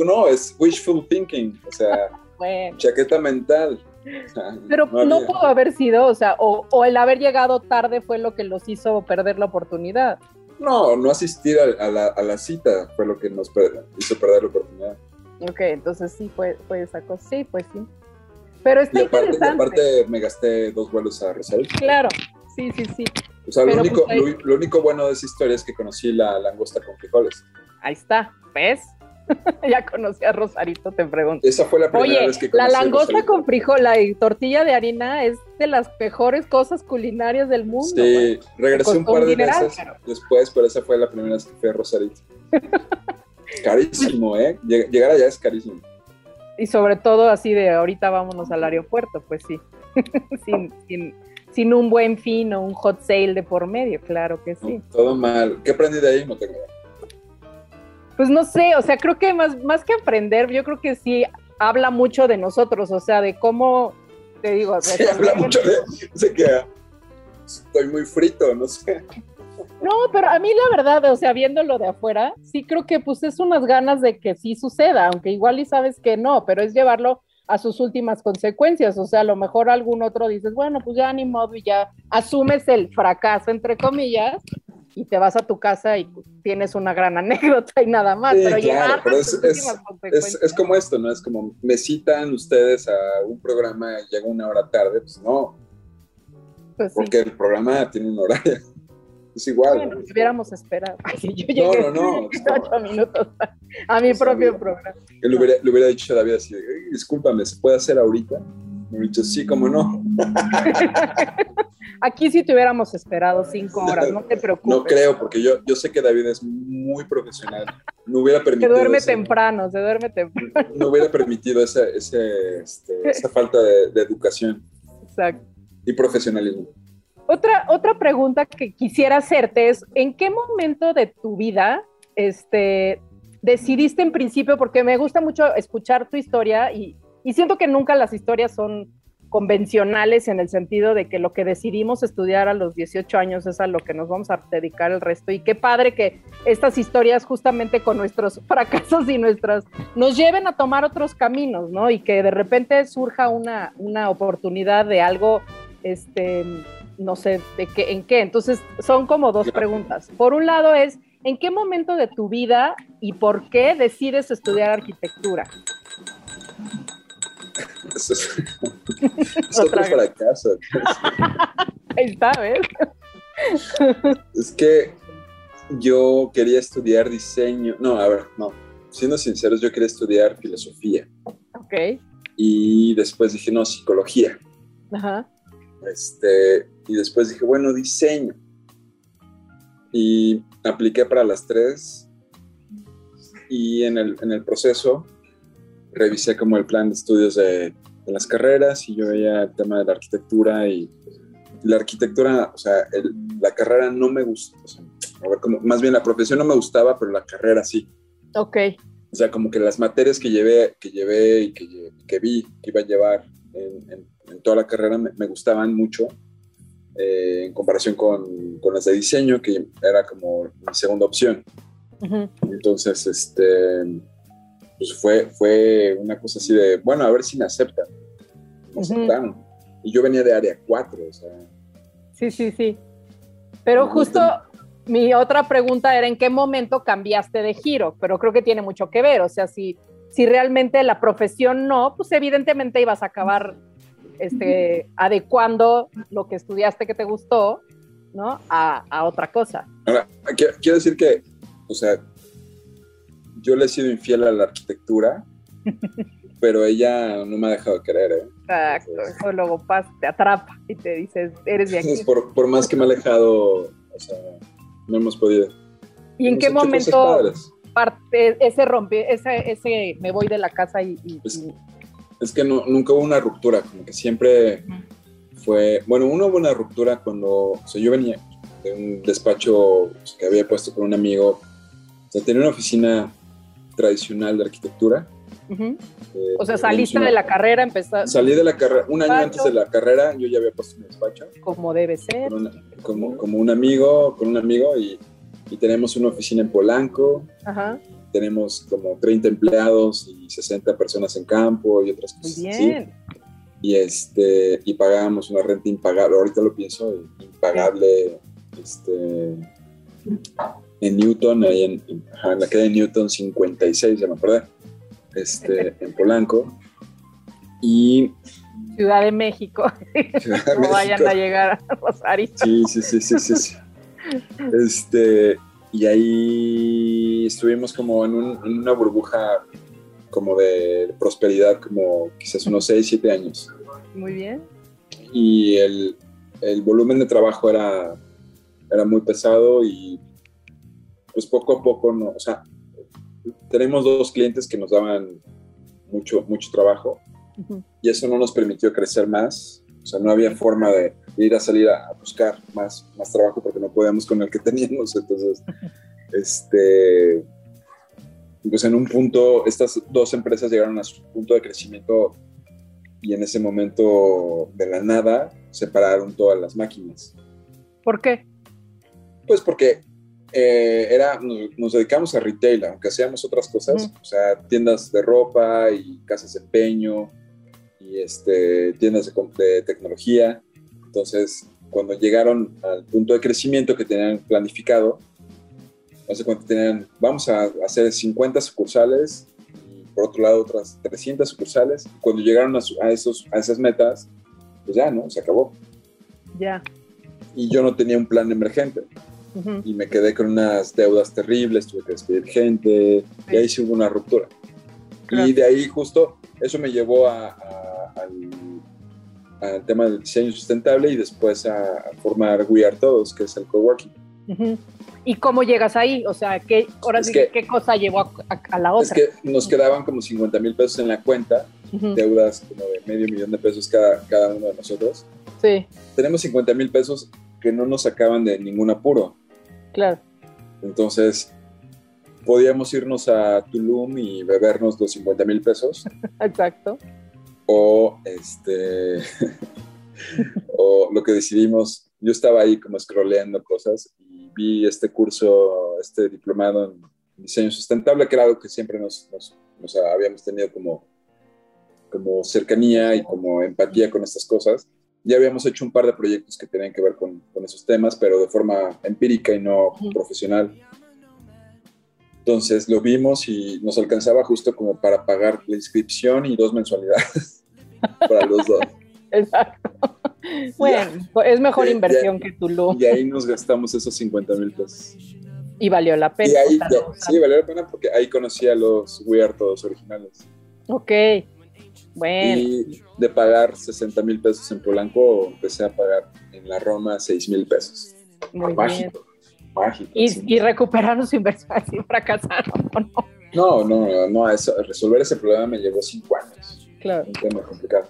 no, es wishful thinking, o sea, *laughs* Bueno. chaqueta mental. O sea, Pero no, pudo haber sido, o sea, o, o el haber llegado tarde fue lo que los hizo perder la oportunidad. No, no asistir a, a la, a la cita fue lo que nos hizo perder la oportunidad. Ok, entonces sí fue, fue esa cosa. Sí, pues sí. Pero está Y aparte, y interesante. aparte me gasté dos vuelos a Rosario. Claro, sí, sí, sí. O sea, lo único, pues, lo, lo único bueno de esa historia es que conocí la langosta con frijoles. Ahí está, ¿ves? *laughs* ya conocí a Rosarito, te pregunto. Esa fue la primera Oye, vez que la conocí a langosta Rosarito. con frijol y tortilla de harina es de las mejores cosas culinarias del mundo. Sí, regresé Te un par de veces después, pero esa fue la primera vez que fui a Rosarito. *laughs* Carísimo, ¿eh? Lleg- Llegar allá es carísimo. Y sobre todo así de ahorita vámonos al aeropuerto, pues sí. *laughs* sin, sin, sin un buen fin o un hot sale de por medio, claro que sí. No, todo mal. ¿Qué aprendí de ahí? No tengo. Pues no sé, o sea, creo que más, más que aprender, yo creo que sí habla mucho de nosotros, o sea, de cómo, te digo, Se habla mucho de... Sé que estoy muy frito, no sé. No, pero a mí la verdad, o sea, viéndolo de afuera, sí creo que pues es unas ganas de que sí suceda, aunque igual y sabes que no, pero es llevarlo a sus últimas consecuencias, o sea, a lo mejor algún otro dices, bueno, pues ya ni modo y ya asumes el fracaso, entre comillas, y te vas a tu casa y tienes una gran *laughs* anécdota y nada más. Sí, pero claro, pero es, es, es, es, como esto, ¿no? Es como me citan ustedes a un programa y llega una hora tarde, pues no. Pues sí. Porque el programa tiene un horario. Es igual. Bueno, ¿no? si hubiéramos esperado. *laughs* Ay, yo llegué no, no. *laughs* minutos a, a mi propio programa. Le hubiera, le hubiera dicho a David así, "Ey, discúlpame, ¿se puede hacer ahorita? Me hubiera dicho, sí, cómo no. *laughs* Aquí sí te hubiéramos esperado cinco horas, no te preocupes. No creo, porque yo, yo sé que David es muy profesional. No hubiera Se permitido, duerme ese- temprano, se duerme temprano. no hubiera permitido ese, ese, este, esa falta de, de educación Exacto. y profesionalismo. Otra, otra pregunta que quisiera hacerte es, ¿en qué momento de tu vida este, decidiste en principio, porque me gusta mucho escuchar tu historia y, siento que nunca las historias son convencionales en el sentido de que lo que decidimos estudiar a los 18 años es a lo que nos vamos a dedicar el resto. Y qué padre que estas historias justamente con nuestros *laughs* fracasos y nuestras nos lleven a tomar otros caminos, ¿no? Y que de repente surja una, una oportunidad de algo, este, no sé, de qué, en qué. Entonces, son como dos preguntas. Por un lado es, ¿en qué momento de tu vida y por qué decides estudiar arquitectura? *laughs* Eso es, *laughs* es otro vez. fracaso. *laughs* Ahí está, ¿ves? Es que yo quería estudiar diseño. No, a ver, no. Siendo sinceros, yo quería estudiar filosofía. Ok. Y después dije, no, psicología. Ajá. Este, y después dije, bueno, diseño. Y apliqué para las tres. Y en el, en el proceso revisé como el plan de estudios de, de las carreras y yo veía el tema de la arquitectura y la arquitectura, o sea, el- la carrera no me gustó. o sea, a ver, como, más bien la profesión no me gustaba, pero la carrera sí. Ok. O sea, como que las materias que llevé, que llevé y que, que vi que iba a llevar en, en- en toda la carrera me, me gustaban mucho eh, en comparación con, con las de diseño, que era como mi segunda opción. Ujú. Entonces, este, pues fue, fue una cosa así de, bueno, a ver si me aceptan. Me Ujú. aceptaron. Y yo venía de área 4, o sea, Sí, sí, sí. Pero justo mi otra pregunta era en qué momento cambiaste de giro, pero creo que tiene mucho que ver, o sea, si, si realmente la profesión no, pues evidentemente ibas a acabar este, adecuando lo que estudiaste que te gustó, ¿no? A, a otra cosa. Ahora, quiero, quiero decir que, o sea, yo le he sido infiel a la arquitectura, *laughs* pero ella no me ha dejado de querer, ¿eh? Exacto, eso luego pasa, te atrapa y te dices, eres de aquí. Por, por más que me ha alejado, o sea, no hemos podido. ¿Y en Hemos qué momento parte ese rompe, ese, ese me voy de la casa y, y- Pues, y- Es que no, nunca hubo una ruptura, como que siempre fue, bueno, uno hubo una ruptura cuando, o sea, yo venía de un despacho que había puesto con un amigo, o sea, tenía una oficina tradicional de arquitectura. Eh, O sea, saliste una- de la carrera, empezaste Salí de la carrera, un año antes de la carrera, yo ya había puesto mi despacho. Como debe ser. una- como, como un amigo, con un amigo y, y tenemos una oficina en Polanco, Ajá, tenemos como 30 empleados y 60 personas en campo y otras cosas así. Y, este, y pagábamos una renta impagable, ahorita lo pienso, impagable este, en Newton, ahí en, en- la calle Newton 56, ya me acordé, este, *laughs* en Polanco. Y Ciudad de México. Ciudad de *laughs* No vayan a llegar a Rosario. Sí, sí, sí, sí, sí. sí. *laughs* Este, y ahí estuvimos como en, un- en una burbuja como de prosperidad, como quizás unos 6, 7 años. Muy bien. Y el, el volumen de trabajo era, era muy pesado y pues poco a poco, no, o sea, tenemos dos clientes que nos daban mucho, mucho trabajo y eso no nos permitió crecer más. O sea, no había forma de ir a salir a, a buscar más, más trabajo porque no podíamos con el que teníamos. Entonces, este, pues en un punto, estas dos empresas llegaron a su punto de crecimiento y en ese momento de la nada separaron todas las máquinas. ¿Por qué? Pues porque eh, era, nos, nos dedicamos a retail, aunque hacíamos otras cosas, o sea, tiendas de ropa y casas de empeño y este, tiendas de tecnología. Entonces, cuando llegaron al punto de crecimiento que tenían planificado, no sé cuánto tenían, vamos a hacer 50 sucursales y por otro lado otras 300 sucursales. Cuando llegaron a, a, esos, a esas metas, pues ya, ¿no? Se acabó. Ya. Y yo no tenía un plan emergente. Y me quedé con unas deudas terribles, tuve que despedir gente, y ahí sí hubo una ruptura. Claro. Y de ahí justo eso me llevó a- a- al, al tema del diseño sustentable y después a, a formar We Are Todos, que es el coworking. ¿Y cómo llegas ahí? O sea, ¿qué, ahora Es sí, que- ¿qué cosa llevó a, a- a la Es otra? que nos quedaban como 50 mil pesos en la cuenta, deudas como de medio millón de pesos cada, cada uno de nosotros. Sí, Tenemos 50 mil pesos que no nos sacaban de ningún apuro. claro. Entonces, podíamos irnos a Tulum y bebernos los 50 mil pesos *laughs* Exacto. o este *laughs* o lo que decidimos yo estaba ahí como scrolleando cosas vi este curso este diplomado en diseño sustentable que era algo que siempre nos, nos- nos habíamos tenido como como cercanía y como empatía con estas cosas ya habíamos hecho un par de proyectos que tenían que ver con, con esos temas pero de forma empírica y no Ujú. profesional entonces lo vimos y nos alcanzaba justo como para pagar la inscripción y dos mensualidades *laughs* para los dos. Exacto. *laughs* Bueno, pues es mejor Ya, inversión que Tulum Y ahí nos gastamos esos 50 mil pesos. y valió la pena. Y ahí, ya- sí, valió la pena porque ahí conocí a los We Are Todos originales. Ok. Bueno, Y de pagar 60 mil pesos en Polanco, empecé a pagar en la Roma 6 mil pesos. muy bien. Mágico. Mágico. sí. Y, y recuperaron su inversión, así fracasaron o no. No, no, no, no, eso, resolver ese problema me llevó 5 años. Claro. Un tema complicado.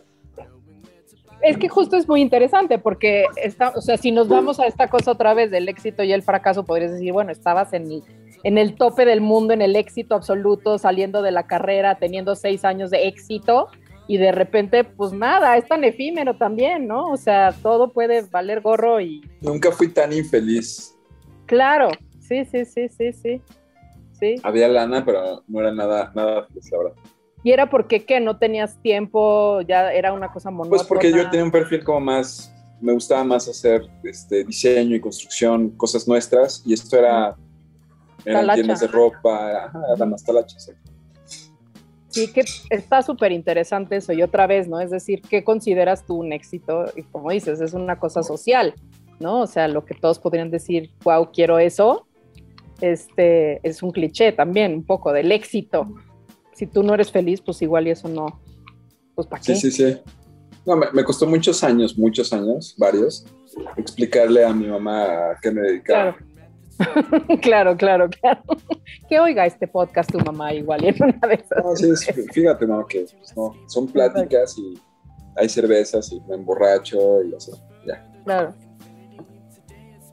Es que justo es muy interesante porque, está, o sea, si nos vamos a esta cosa otra vez del éxito y el fracaso, podrías decir, bueno, estabas en el, en el tope del mundo, en el éxito absoluto, saliendo de la carrera, teniendo seis años de éxito y de repente, pues nada, es tan efímero también, ¿no? O sea, todo puede valer gorro y Nunca fui tan infeliz. claro, sí, sí, sí, sí, sí, sí. Había lana, pero no era nada, nada feliz, la verdad. Y era porque, ¿qué? ¿No tenías tiempo? ¿Ya era una cosa monótona? Pues porque yo tenía un perfil como más, me gustaba más hacer este, diseño y construcción, cosas nuestras, y esto era, eran tiendas de ropa, ajá, era más talacha, exacto. Sí, que está súper interesante eso. Y otra vez, ¿no? Es decir, ¿qué consideras tú un éxito? Y como dices, es una cosa social, ¿no? O sea, lo que todos podrían decir, wow, quiero eso, este, es un cliché también, un poco del éxito. Si tú no eres feliz, pues igual y eso no, pues ¿para qué? Sí, sí, sí. No, me, me costó muchos años, muchos años, varios, explicarle a mi mamá a qué me dedicaba. Claro. *laughs* claro, claro, claro. Que oiga este podcast tu mamá igual y en una de esas. No, sí, es- fíjate, mamá, que pues, no, son pláticas y hay cervezas y me emborracho y así, ya. Claro.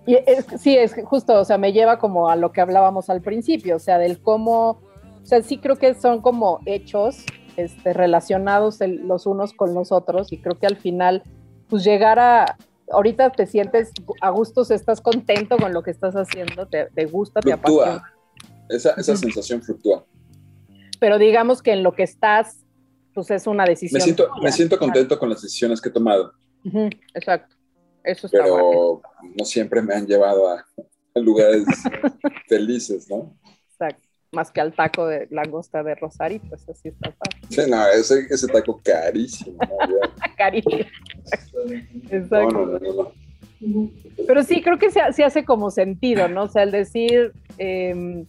Y es, sí, es justo, o sea, me lleva como a lo que hablábamos al principio, o sea, del cómo, o sea, sí creo que son como hechos este, relacionados el- los unos con los otros y creo que al final, pues llegar a, ahorita te sientes a gusto, estás contento con lo que estás haciendo, te, te gusta, te Fluctúa. apasiona, Esa, esa sensación fluctúa. pero digamos que en lo que estás, pues es una decisión. Me siento, tuya. me siento contento con las decisiones que he tomado. Exacto, eso está pero bueno. no siempre me han llevado a lugares *laughs* felices, ¿no? Exacto. Más que al taco de langosta de Rosarito, pues así está. Sí, no, ese, ese taco carísimo. No, *laughs* Exacto. no, no, no, no. Pero sí, creo que se, se hace como sentido, ¿no? O sea, el decir, eh,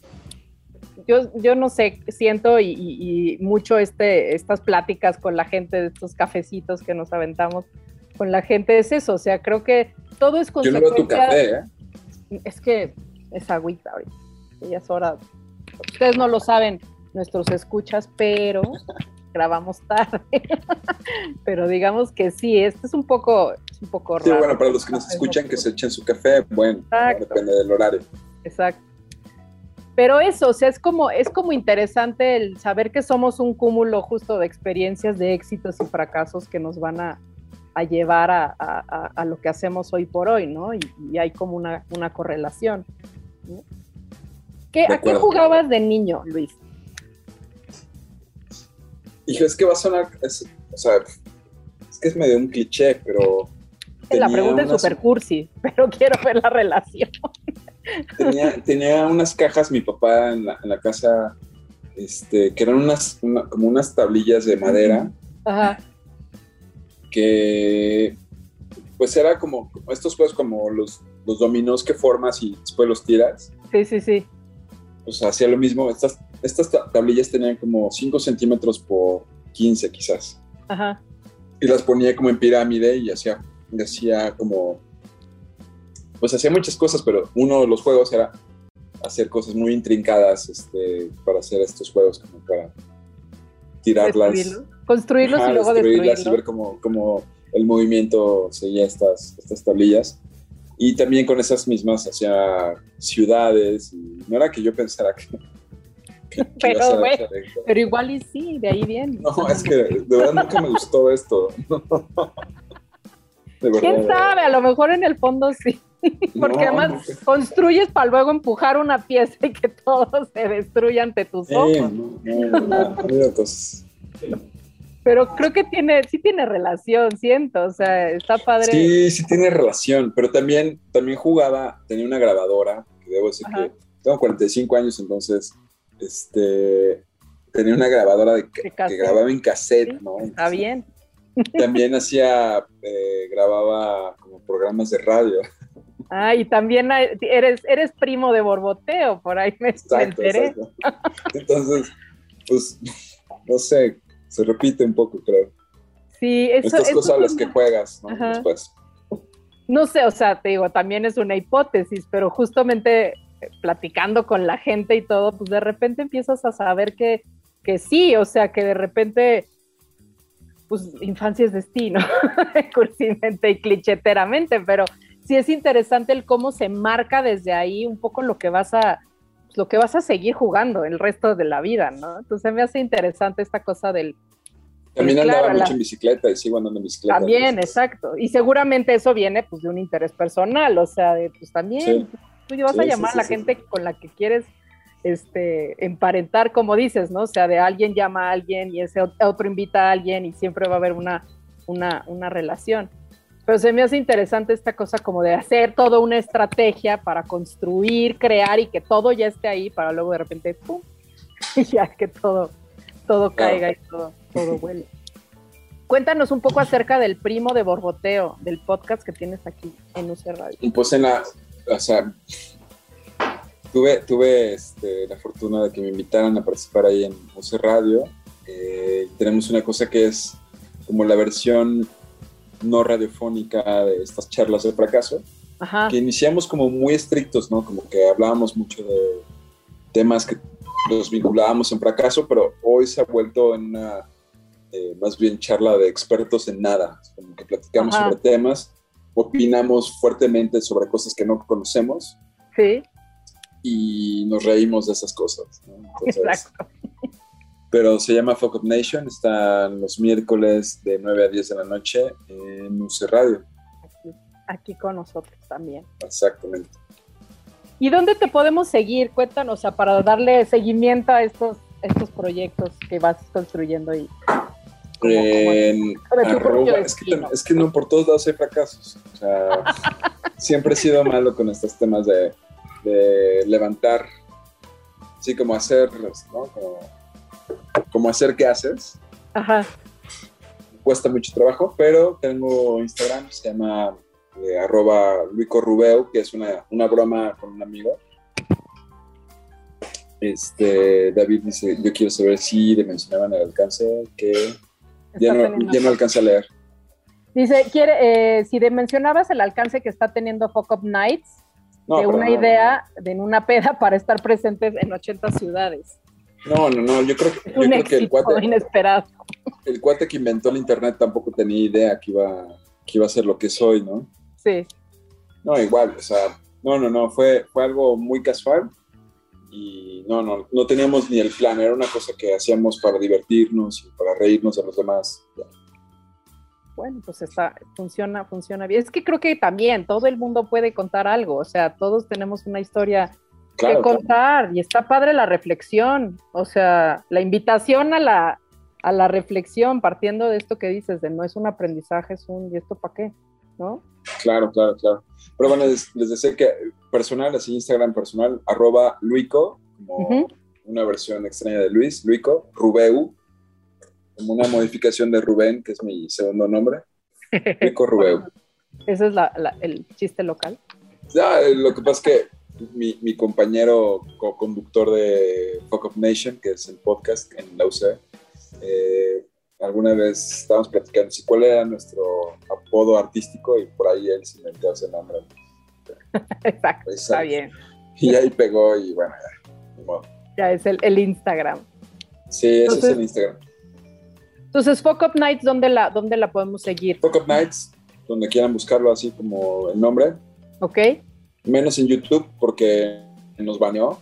yo, yo no sé, siento y, mucho este, estas pláticas con la gente, de estos cafecitos que nos aventamos con la gente, es eso, o sea, creo que todo es Yo no veo tu consecuencia. café, ¿eh? Es que es agüita ahorita, ya es hora. Ustedes no lo saben, nuestros escuchas, pero grabamos tarde. *laughs* pero digamos que sí, este es un poco, es un poco Sí, raro. bueno, para los que nos escuchan que se echen su café, bueno, Exacto. depende del horario. Exacto. Pero eso, o sea, es como, es como interesante el saber que somos un cúmulo justo de experiencias, de éxitos y fracasos que nos van a, a llevar a, a- a- a lo que hacemos hoy por hoy, ¿no? Y, y hay como una, una correlación. ¿no? ¿Qué, ¿A qué jugabas de niño, Luis? Hijo, es que va a sonar, es- o sea, es que es medio un cliché, pero la pregunta es super cursi, *laughs* pero quiero ver la relación. Tenía, unas cajas mi papá en la, casa, este, que eran unas, como unas tablillas de madera. Ajá. Que pues era como, estos juegos como los, los dominos que formas y después los tiras. Sí, sí, sí. Pues hacía lo mismo. Estas, estas tablillas tenían como 5 centímetros por 15 quizás. Ajá. Y las ponía como en pirámide y hacía, y hacía como pues hacía muchas cosas, pero uno de los juegos era hacer cosas muy intrincadas este, para hacer estos juegos, como para tirarlas. Construirlos y luego destruirlas y ver cómo, el movimiento seguía estas, estas tablillas. Y también con esas mismas hacía ciudades. Y no era que yo pensara que. pero, pero igual y sí, de ahí viene. No, es que de verdad nunca me gustó esto. *laughs* ¿Quién sabe? A lo mejor en el fondo sí. Porque además construyes para luego empujar una pieza y que todo se destruya ante tus ojos. Pues. Pero creo que tiene, sí tiene relación, siento, o sea, está padre. Sí, sí tiene relación, pero también, también jugaba, tenía una grabadora, que debo decir que tengo 45 años, entonces, este, tenía una grabadora de, que grababa en cassette, ¿no? está bien. *laughs* También hacía, eh, grababa como programas de radio. Ah, y también eres, eres primo de Borboteo, por ahí me, enteré. Entonces, pues, no sé, se repite un poco, creo. Sí, eso, Estas cosas a las que juegas, ¿no? Después. No sé, o sea, te digo, también es una hipótesis, pero justamente platicando con la gente y todo, pues de repente empiezas a saber que, que sí, o sea, que de repente pues infancia es destino, *laughs* cursivamente y clicheteramente, pero sí es interesante el cómo se marca desde ahí un poco lo que vas a lo que vas a seguir jugando el resto de la vida, ¿no? Entonces me hace interesante esta cosa del... También andaba mucho en bicicleta y sigo andando en bicicleta. También, exacto. Y seguramente eso viene pues de un interés personal, o sea, de, pues también tú vas a llamar a la gente con la que quieres este, emparentar, como dices, ¿no? O sea, de alguien llama a alguien y ese otro invita a alguien y siempre va a haber una, una, una relación. Pero se me hace interesante esta cosa como de hacer toda una estrategia para construir, crear y que todo ya esté ahí para luego de repente, ¡pum! *laughs* Y ya que todo, todo caiga y todo, todo vuele. Cuéntanos un poco acerca del primo de Borboteo, del podcast que tienes aquí en UC Radio. Pues en la, o sea, tuve, tuve este, la fortuna de que me invitaran a participar ahí en UC Radio. Eh, tenemos una cosa que es como la versión no radiofónica de estas charlas de fracaso, que iniciamos como muy estrictos, ¿no? Como que hablábamos mucho de temas que los vinculábamos en fracaso, pero hoy se ha vuelto en una eh, más bien charla de expertos en nada, como que platicamos sobre temas, opinamos fuertemente sobre cosas que no conocemos. Sí. Y nos reímos de esas cosas. Exacto pero se llama Fuck Up Nation, están los miércoles de 9 a 10 de la noche en UC Radio. Aquí, con nosotros también. Exactamente. ¿Y dónde te podemos seguir? Cuéntanos, o sea, para darle seguimiento a estos, estos proyectos que vas construyendo ahí. En es, que, es, que, no por todos lados hay fracasos. O sea, *laughs* siempre he sido malo con estos temas de, de levantar, así como hacer, ¿no? Como como hacer qué haces. Ajá. Cuesta mucho trabajo, pero tengo Instagram, se llama eh, arroba Luico Rubeo, que es una, una broma con un amigo. Este, David dice, yo quiero saber si le mencionaban el alcance, que ya no, ya no alcanza a leer. Dice, quiere, eh, si mencionabas el alcance que está teniendo Fuck Up Nights, de una idea de una peda *laughs* para estar presentes en 80 ciudades. No, no, no, yo creo, que el cuate, inesperado. el cuate que inventó el internet tampoco tenía idea que iba, que iba a ser lo que soy, ¿no? Sí. No, igual, o sea, no, no, no, fue, fue algo muy casual y no, no, no teníamos ni el plan, era una cosa que hacíamos para divertirnos y para reírnos de los demás. Bueno, pues está, funciona, funciona bien. Es que creo que también todo el mundo puede contar algo, o sea, todos tenemos una historia que contar y está padre la reflexión, o sea, la invitación a la, a la reflexión partiendo de esto que dices, de no es un aprendizaje, es un, ¿y esto para qué? ¿No? Claro, claro, claro. Pero bueno, les, les decía que personal, así Instagram personal, arroba Luico, como una versión extraña de Luis, Luico, Rubeu, como una modificación de Rubén, que es mi segundo nombre. Luico Rubeu. *laughs* Ese es el chiste local. Ya, lo que pasa es que mi, mi compañero co-conductor de Fuck Up Nation, que es el podcast en la UC, eh, alguna vez estábamos platicando si cuál era nuestro apodo artístico y por ahí él se inventó ese nombre. *laughs* Exacto, está bien. Y ahí pegó y bueno, ya, ya es el, el, Instagram. Sí, ese es el Instagram. Entonces, Fuck Up Nights, ¿dónde la, ¿dónde la podemos seguir? Fuck Up Nights, donde quieran buscarlo así como el nombre. Ok. Menos en YouTube porque nos baneó.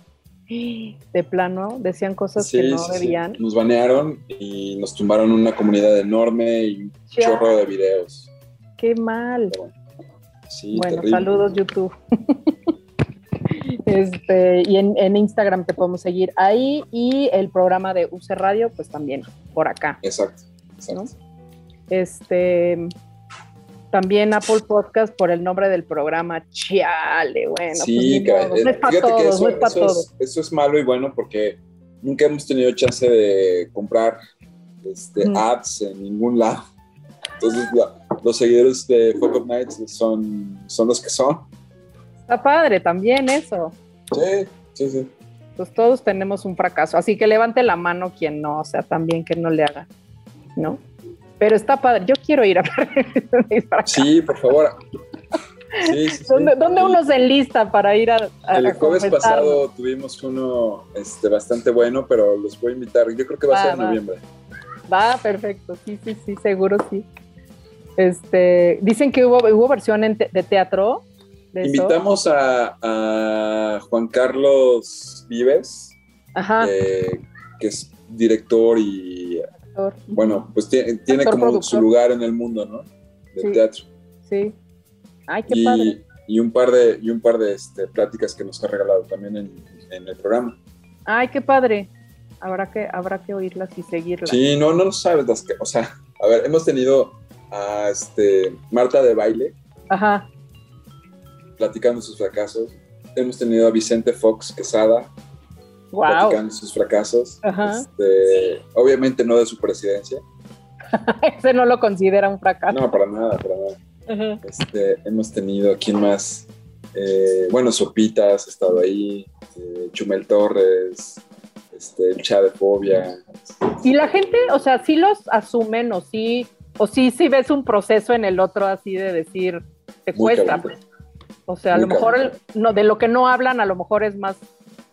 De plano, decían cosas que no debían. Nos banearon y nos tumbaron una comunidad enorme y un chorro de videos. Qué mal. bueno, saludos YouTube. *laughs* este, y en, Instagram te podemos seguir ahí y el programa de UC Radio, pues también por acá. Exacto. Este, también Apple Podcast por el nombre del programa. Chiale, bueno. Sí, pues, no, es para todos, eso, no es para todos. eso es malo y bueno porque nunca hemos tenido chance de comprar este, ads en ningún lado. Entonces, los seguidores de Fuck Nights son, son los que son. Está padre también eso. Sí, sí, sí. Pues todos tenemos un fracaso. Así que levante la mano quien no, o sea, también que no le haga. ¿No? Pero está padre. Yo quiero ir a *laughs* Sí, por favor. Sí, sí, ¿Dónde, uno se enlista para ir a, El jueves pasado tuvimos uno este, bastante bueno, pero los voy a invitar. Yo creo que va, a ser en noviembre. Va, perfecto. Sí, sí, sí, seguro sí. Este, dicen que hubo, hubo versión de teatro. Invitamos a, Juan Carlos Vives, eh, que es director y bueno, pues tiene, como su lugar en el mundo, ¿no? Del teatro. Sí. Ay, qué padre. Y un par de, y un par de este, pláticas que nos ha regalado también en, el programa. Ay, qué padre. Habrá que, habrá que oírlas y seguirlas. Sí, no, no sabes las que, o sea, a ver, hemos tenido a este, Marta de baile. Ajá. Platicando sus fracasos. Hemos tenido a Vicente Fox Quesada, wow. sus fracasos. Este, obviamente no de su presidencia. *laughs* Ese no lo considera un fracaso. No, para nada, para nada. Este, hemos tenido, ¿quién más? Eh, bueno, Sopitas ha estado ahí, eh, Chumel Torres, este, el de Fobia. Y la gente, o sea, sí los asumen o sí, o sí, sí ves un proceso en el otro así de decir, te cuesta. O sea, a lo mejor no, de lo que no hablan, a lo mejor es más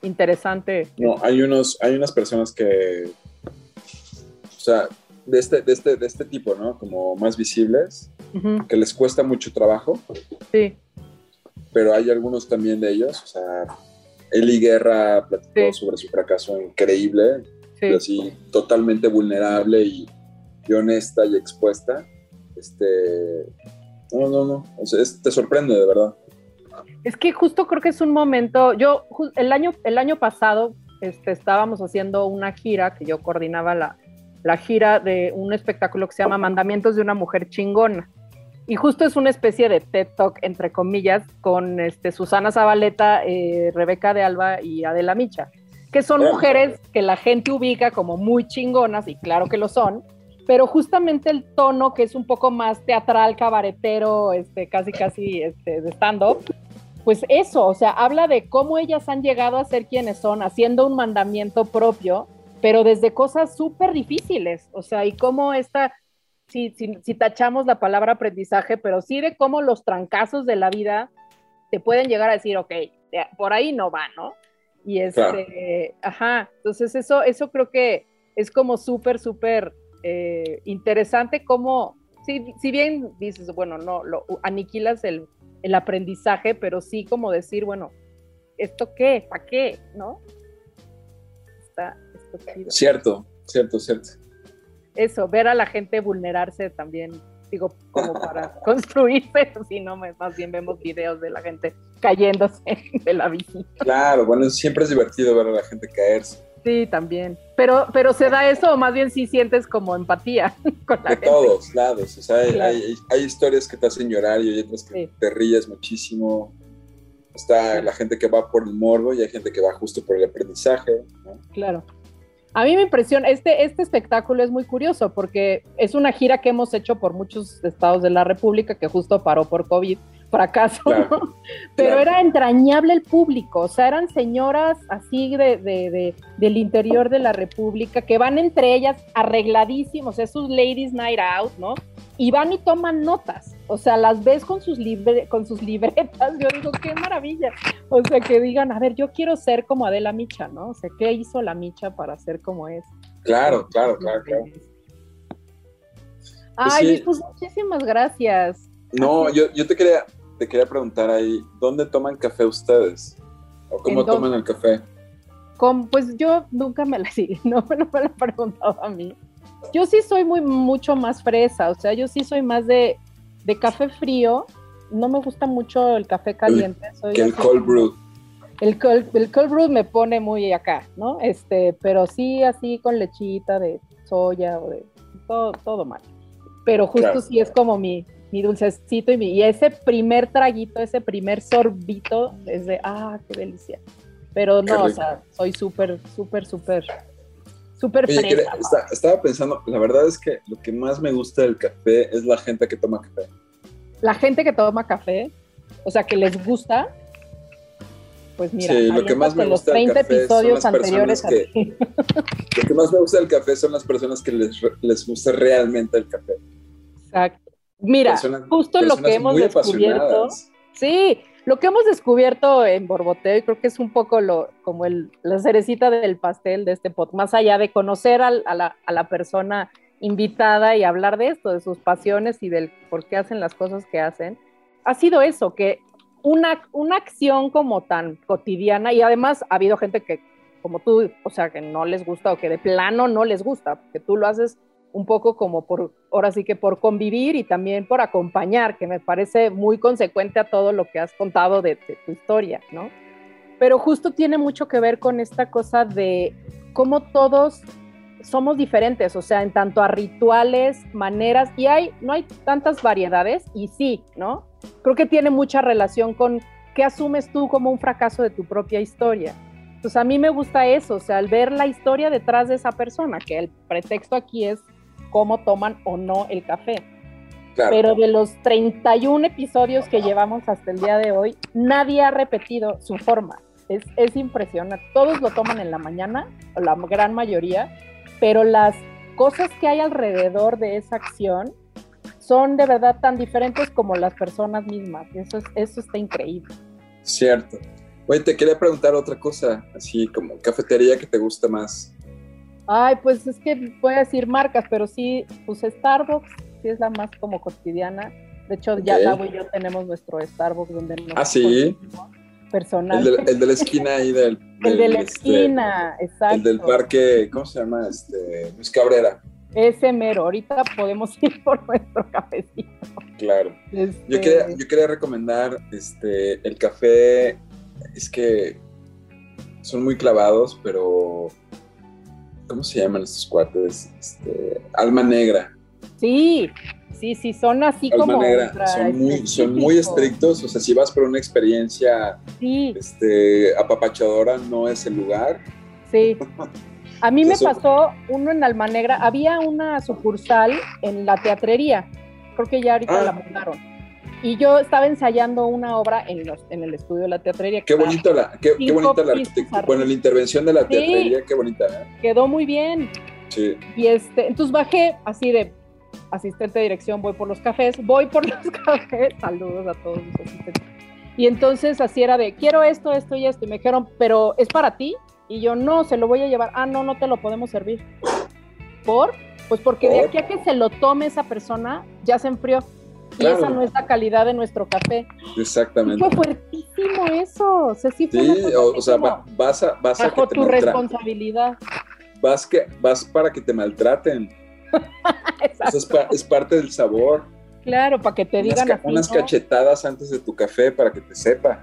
interesante. No, hay unos, hay unas personas que, o sea, de este, de este, de este tipo, ¿no? Como más visibles, que les cuesta mucho trabajo. Sí. Pero hay algunos también de ellos, o sea, Eli Guerra platicó sobre su fracaso increíble, así totalmente vulnerable y, honesta y expuesta. Este, no, no, no, o sea, te sorprende de verdad. Es que justo creo que es un momento, yo el año, el año pasado este, estábamos haciendo una gira, que yo coordinaba la, la gira de un espectáculo que se llama Mandamientos de una mujer chingona. Y justo es una especie de TED Talk, entre comillas, con este, Susana Zabaleta, eh, Rebeca de Alba y Adela Micha, que son mujeres que la gente ubica como muy chingonas, y claro que lo son, pero justamente el tono que es un poco más teatral, cabaretero, este, casi casi este, de stand-up, pues eso, o sea, habla de cómo ellas han llegado a ser quienes son, haciendo un mandamiento propio, pero desde cosas súper difíciles, o sea, y cómo esta, si, si, tachamos la palabra aprendizaje, pero sí de cómo los trancazos de la vida te pueden llegar a decir, ok, por ahí no va, ¿no? Y este, ajá, entonces eso, eso creo que es como súper, súper eh, interesante cómo, si, si bien dices, bueno, no, lo aniquilas el el aprendizaje, pero sí como decir, bueno, ¿esto qué? ¿Para qué? ¿No? Está, Cierto, cierto, cierto. Eso, ver a la gente vulnerarse también, digo, como para *laughs* construirse, sino más bien vemos videos de la gente cayéndose *laughs* de la bici. Claro, bueno, siempre es divertido ver a la gente caerse. Sí, también. Pero, pero se da eso, o más bien sí sientes como empatía *laughs* con la De gente. todos lados. O sea, hay, Claro. hay- hay historias que te hacen llorar y hay otras que Sí. te ríes muchísimo. Está la gente que va por el morbo y hay gente que va justo por el aprendizaje. ¿no? Claro. A mí me impresiona, este, este espectáculo es muy curioso porque es una gira que hemos hecho por muchos estados de la República que justo paró por COVID, fracaso, Claro, ¿no? *laughs* Pero claro. era entrañable el público, o sea, eran señoras así de, de- de- del interior de la República que van entre ellas arregladísimos, es sus ladies night out, ¿no? Y van y toman notas, o sea, las ves con sus, libre- con sus *laughs* libretas, yo digo, qué maravilla, o sea, que digan, a ver, yo quiero ser como Adela Micha, ¿no? O sea, ¿qué hizo la Micha para ser como es? Claro, claro, claro, claro. Ay, sí. Luis, pues muchísimas gracias. No, yo, yo te quería, te quería preguntar ahí, ¿dónde toman café ustedes? ¿O cómo toman el café? Con- pues yo nunca me la *laughs* sí, no, me lo han preguntado a mí. Yo sí soy muy mucho más fresa, o sea, yo sí soy más de, de café frío. No me gusta mucho el café caliente. soy Que el cold brew. El cold, el cold brew me pone muy acá, ¿no? Este, pero sí así con lechita de soya o de todo, todo mal. Pero justo Claro. sí es como mi, mi dulcecito y, mi, y ese primer traguito, ese primer sorbito es de, ah, qué delicia. Pero no, o sea, soy súper, súper, súper, súper que fresa. está- estaba pensando, la verdad es que lo que más me gusta del café es la gente que toma café. La gente que toma café, o sea, que les gusta, pues mira, Sí, lo que más me los gusta del 30 café son episodios las anteriores ti. *laughs* Lo que más me gusta del café son las personas que les, les gusta realmente el café. Exacto. Mira, Personas- justo lo que hemos descubierto. Sí, lo que hemos descubierto en Borboteo, y creo que es un poco lo, como el, la cerecita del pastel de este podcast, más allá de conocer al- a, la, a la persona invitada y hablar de esto, de sus pasiones y del por qué hacen las cosas que hacen, ha sido eso, que una, una acción como tan cotidiana, y además ha habido gente que, como tú, o sea, que no les gusta o que de plano no les gusta, que tú lo haces un poco como por, ahora sí que por convivir y también por acompañar, que me parece muy consecuente a todo lo que has contado de, tu historia, ¿no? Pero justo tiene mucho que ver con esta cosa de cómo todos somos diferentes, o sea, en tanto a rituales, maneras, y hay, no hay tantas variedades, y sí, ¿no? Creo que tiene mucha relación con qué asumes tú como un fracaso de tu propia historia. Entonces a mí me gusta eso, o sea, al ver la historia detrás de esa persona, que el pretexto aquí es cómo toman o no el café. Claro. Pero de los 31 episodios que llevamos hasta el día de hoy, nadie ha repetido su forma. Es, es impresionante. Todos lo toman en la mañana, o la gran mayoría, pero las cosas que hay alrededor de esa acción son de verdad tan diferentes como las personas mismas. Eso, es, eso está increíble. Cierto. Oye, te quería preguntar otra cosa, así como cafetería que te gusta más. Ay, pues es que voy a decir marcas, pero sí, pues Starbucks sí es la más como cotidiana. De hecho, ya. Gabo y yo tenemos nuestro Starbucks donde nos Ah, ¿sí? personal. El de, el de la esquina ahí del... *laughs* El de la este, esquina, exacto. el del parque, ¿cómo se llama? Este, Luis Cabrera. Ese mero. Ahorita podemos *laughs* ir por nuestro cafecito. Claro. Este, Yo quería, yo quería recomendar este, el café, es que son muy clavados, pero ¿cómo se llaman estos cuates? Este, alma negra. Sí, sí, sí, son así Alma como. negra. Son muy, son muy estrictos, o sea, si vas por una experiencia Sí, este, apapachadora, no es el lugar. sí. A mí *laughs* me pasó uno en Alma Negra. Había una sucursal en la teatrería. Creo que ya ahorita Ah. la mudaron. Y yo estaba ensayando una obra en, los, en el estudio de la teatrería. Qué bonita la, qué, qué bonita la arquitectura. Bueno, la intervención de la Sí. teatrería, qué bonita, ¿eh? Quedó muy bien. Sí. Y este, entonces bajé así de asistente de dirección, voy por los cafés, voy por *laughs* los cafés, saludos a todos los asistentes. Y entonces así era de, quiero esto, esto y esto. Y me dijeron, pero ¿es para ti? Y yo, no, se lo voy a llevar. Ah, no, no te lo podemos servir. ¿Por? Pues porque de aquí a que se lo tome esa persona, ya se enfrió. Y Claro. esa no es la calidad de nuestro café. Exactamente. fue fuertísimo eso. O sea, sí fue o, sea, va- vas a, vas a que te tu responsabilidad. vas que vas para que te maltraten. *laughs* Eso es, pa- es parte del sabor. Claro, para que te Unas, digan ca- así, unas ¿no? cachetadas antes de tu café para que te sepa.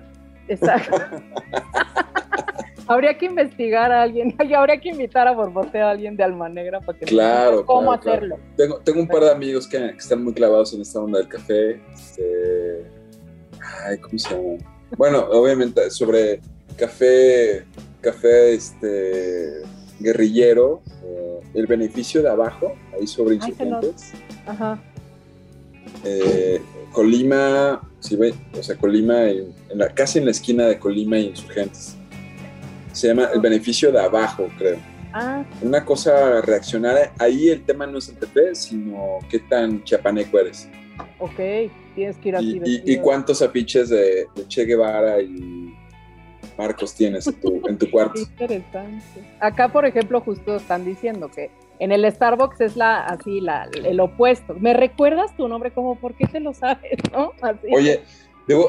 Exacto. *laughs* Habría que investigar a alguien, *laughs* habría que invitar a Borboteo a alguien de Alma Negra para que claro, nos cómo hacerlo. Tengo, tengo, un par de amigos que, están muy clavados en esta onda del café. Este, ay, ¿cómo se llama? Bueno, obviamente sobre café, café este, guerrillero, eh, el beneficio de abajo, ahí sobre insurgentes. Ajá. Eh, Colima, sí, o sea, Colima, en, la, casi en la esquina de Colima y Insurgentes. Se llama El Beneficio de Abajo, creo. Ah. Una cosa reaccionaria. Ahí el tema no es el PP, sino qué tan chapaneco eres. Ok, tienes que ir así. Y, y, cuántos afiches de, Che Guevara y Marcos tienes en tu, *laughs* en tu cuarto. interesante. Acá, por ejemplo, justo están diciendo que en el Starbucks es la así la, el opuesto. ¿Me recuerdas tu nombre? Como, ¿por qué te lo sabes? ¿no? Oye, debo,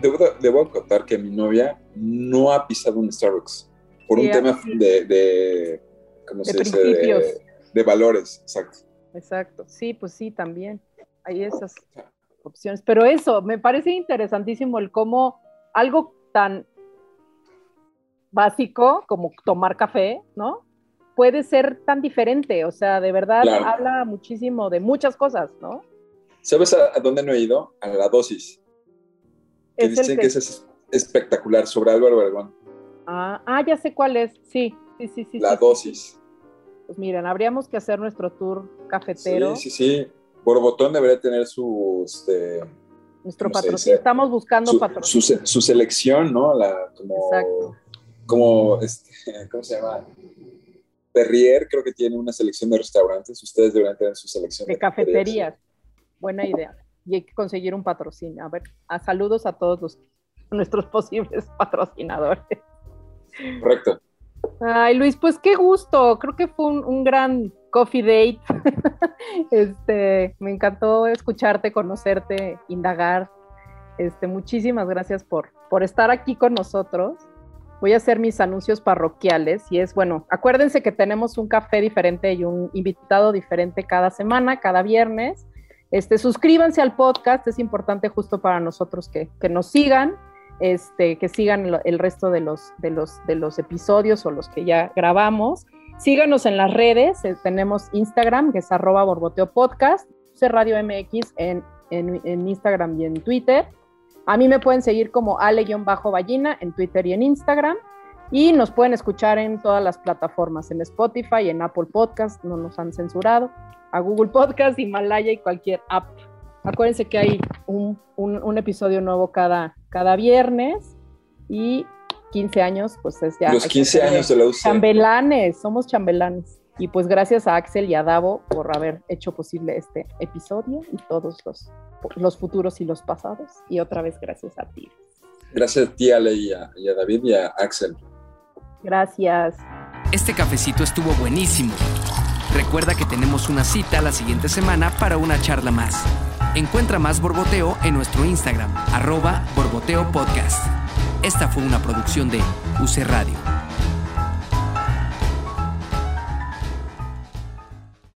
debo, debo contar que mi novia no ha pisado un Starbucks por un tema de, de, ¿cómo se dice? De, valores, exacto. Exacto, sí, pues sí, también. Hay esas opciones. Pero eso, me parece interesantísimo el cómo algo tan básico como tomar café, ¿no? puede ser tan diferente, o sea, de verdad habla muchísimo de muchas cosas, ¿no? ¿Sabes a, dónde no he ido? A la dosis. Que dicen que... es espectacular, sobre Álvaro Obregón. Ah, ah, ya sé cuál es, sí, sí, sí, sí. La dosis. Pues miren, habríamos que hacer nuestro tour cafetero. Sí, sí, sí. Borbotón debería tener su, este, nuestro patrocinio. Estamos buscando patrocinio. Su, selección, ¿no? La, como, Exacto. Como, este, *laughs* ¿cómo se llama? Perrier creo que tiene una selección de restaurantes. Ustedes deberían tener su selección de, de cafeterías. Buena idea. Y hay que conseguir un patrocinio. A ver, a saludos a todos los, *laughs* nuestros posibles patrocinadores. Correcto. Ay, Luis, pues qué gusto. Creo que fue un, gran coffee date. *laughs* este, me encantó escucharte, conocerte, indagar. Este, muchísimas gracias por, por estar aquí con nosotros voy a hacer mis anuncios parroquiales y es, bueno, acuérdense que tenemos un café diferente y un invitado diferente cada semana, cada viernes. Este, suscríbanse al podcast, es importante justo para nosotros que, nos sigan, este, que sigan el resto de los, de, los, de los episodios o los que ya grabamos. Síganos en las redes, eh, tenemos Instagram, que es arroba borboteo podcast, Radio MX en, en Instagram y en Twitter. A mí me pueden seguir como ale-ballina en Twitter y en Instagram. Y nos pueden escuchar en todas las plataformas, en Spotify, en Apple Podcast, no nos han censurado, a Google Podcast, Himalaya y cualquier app. Acuérdense que hay un, episodio nuevo cada, cada viernes y 15 años, pues es ya. Los 15 años de la UC. Chambelanes, somos chambelanes. Y pues gracias a Axel y a Davo por haber hecho posible este episodio y todos los los futuros y los pasados. Y otra vez gracias a ti. Gracias a ti, Ale, y a, David y a Axel. Gracias. Este cafecito estuvo buenísimo. Recuerda que tenemos una cita la siguiente semana para una charla más. Encuentra más Borboteo en nuestro Instagram, arroba Borboteo Podcast. Esta fue una producción de UC Radio.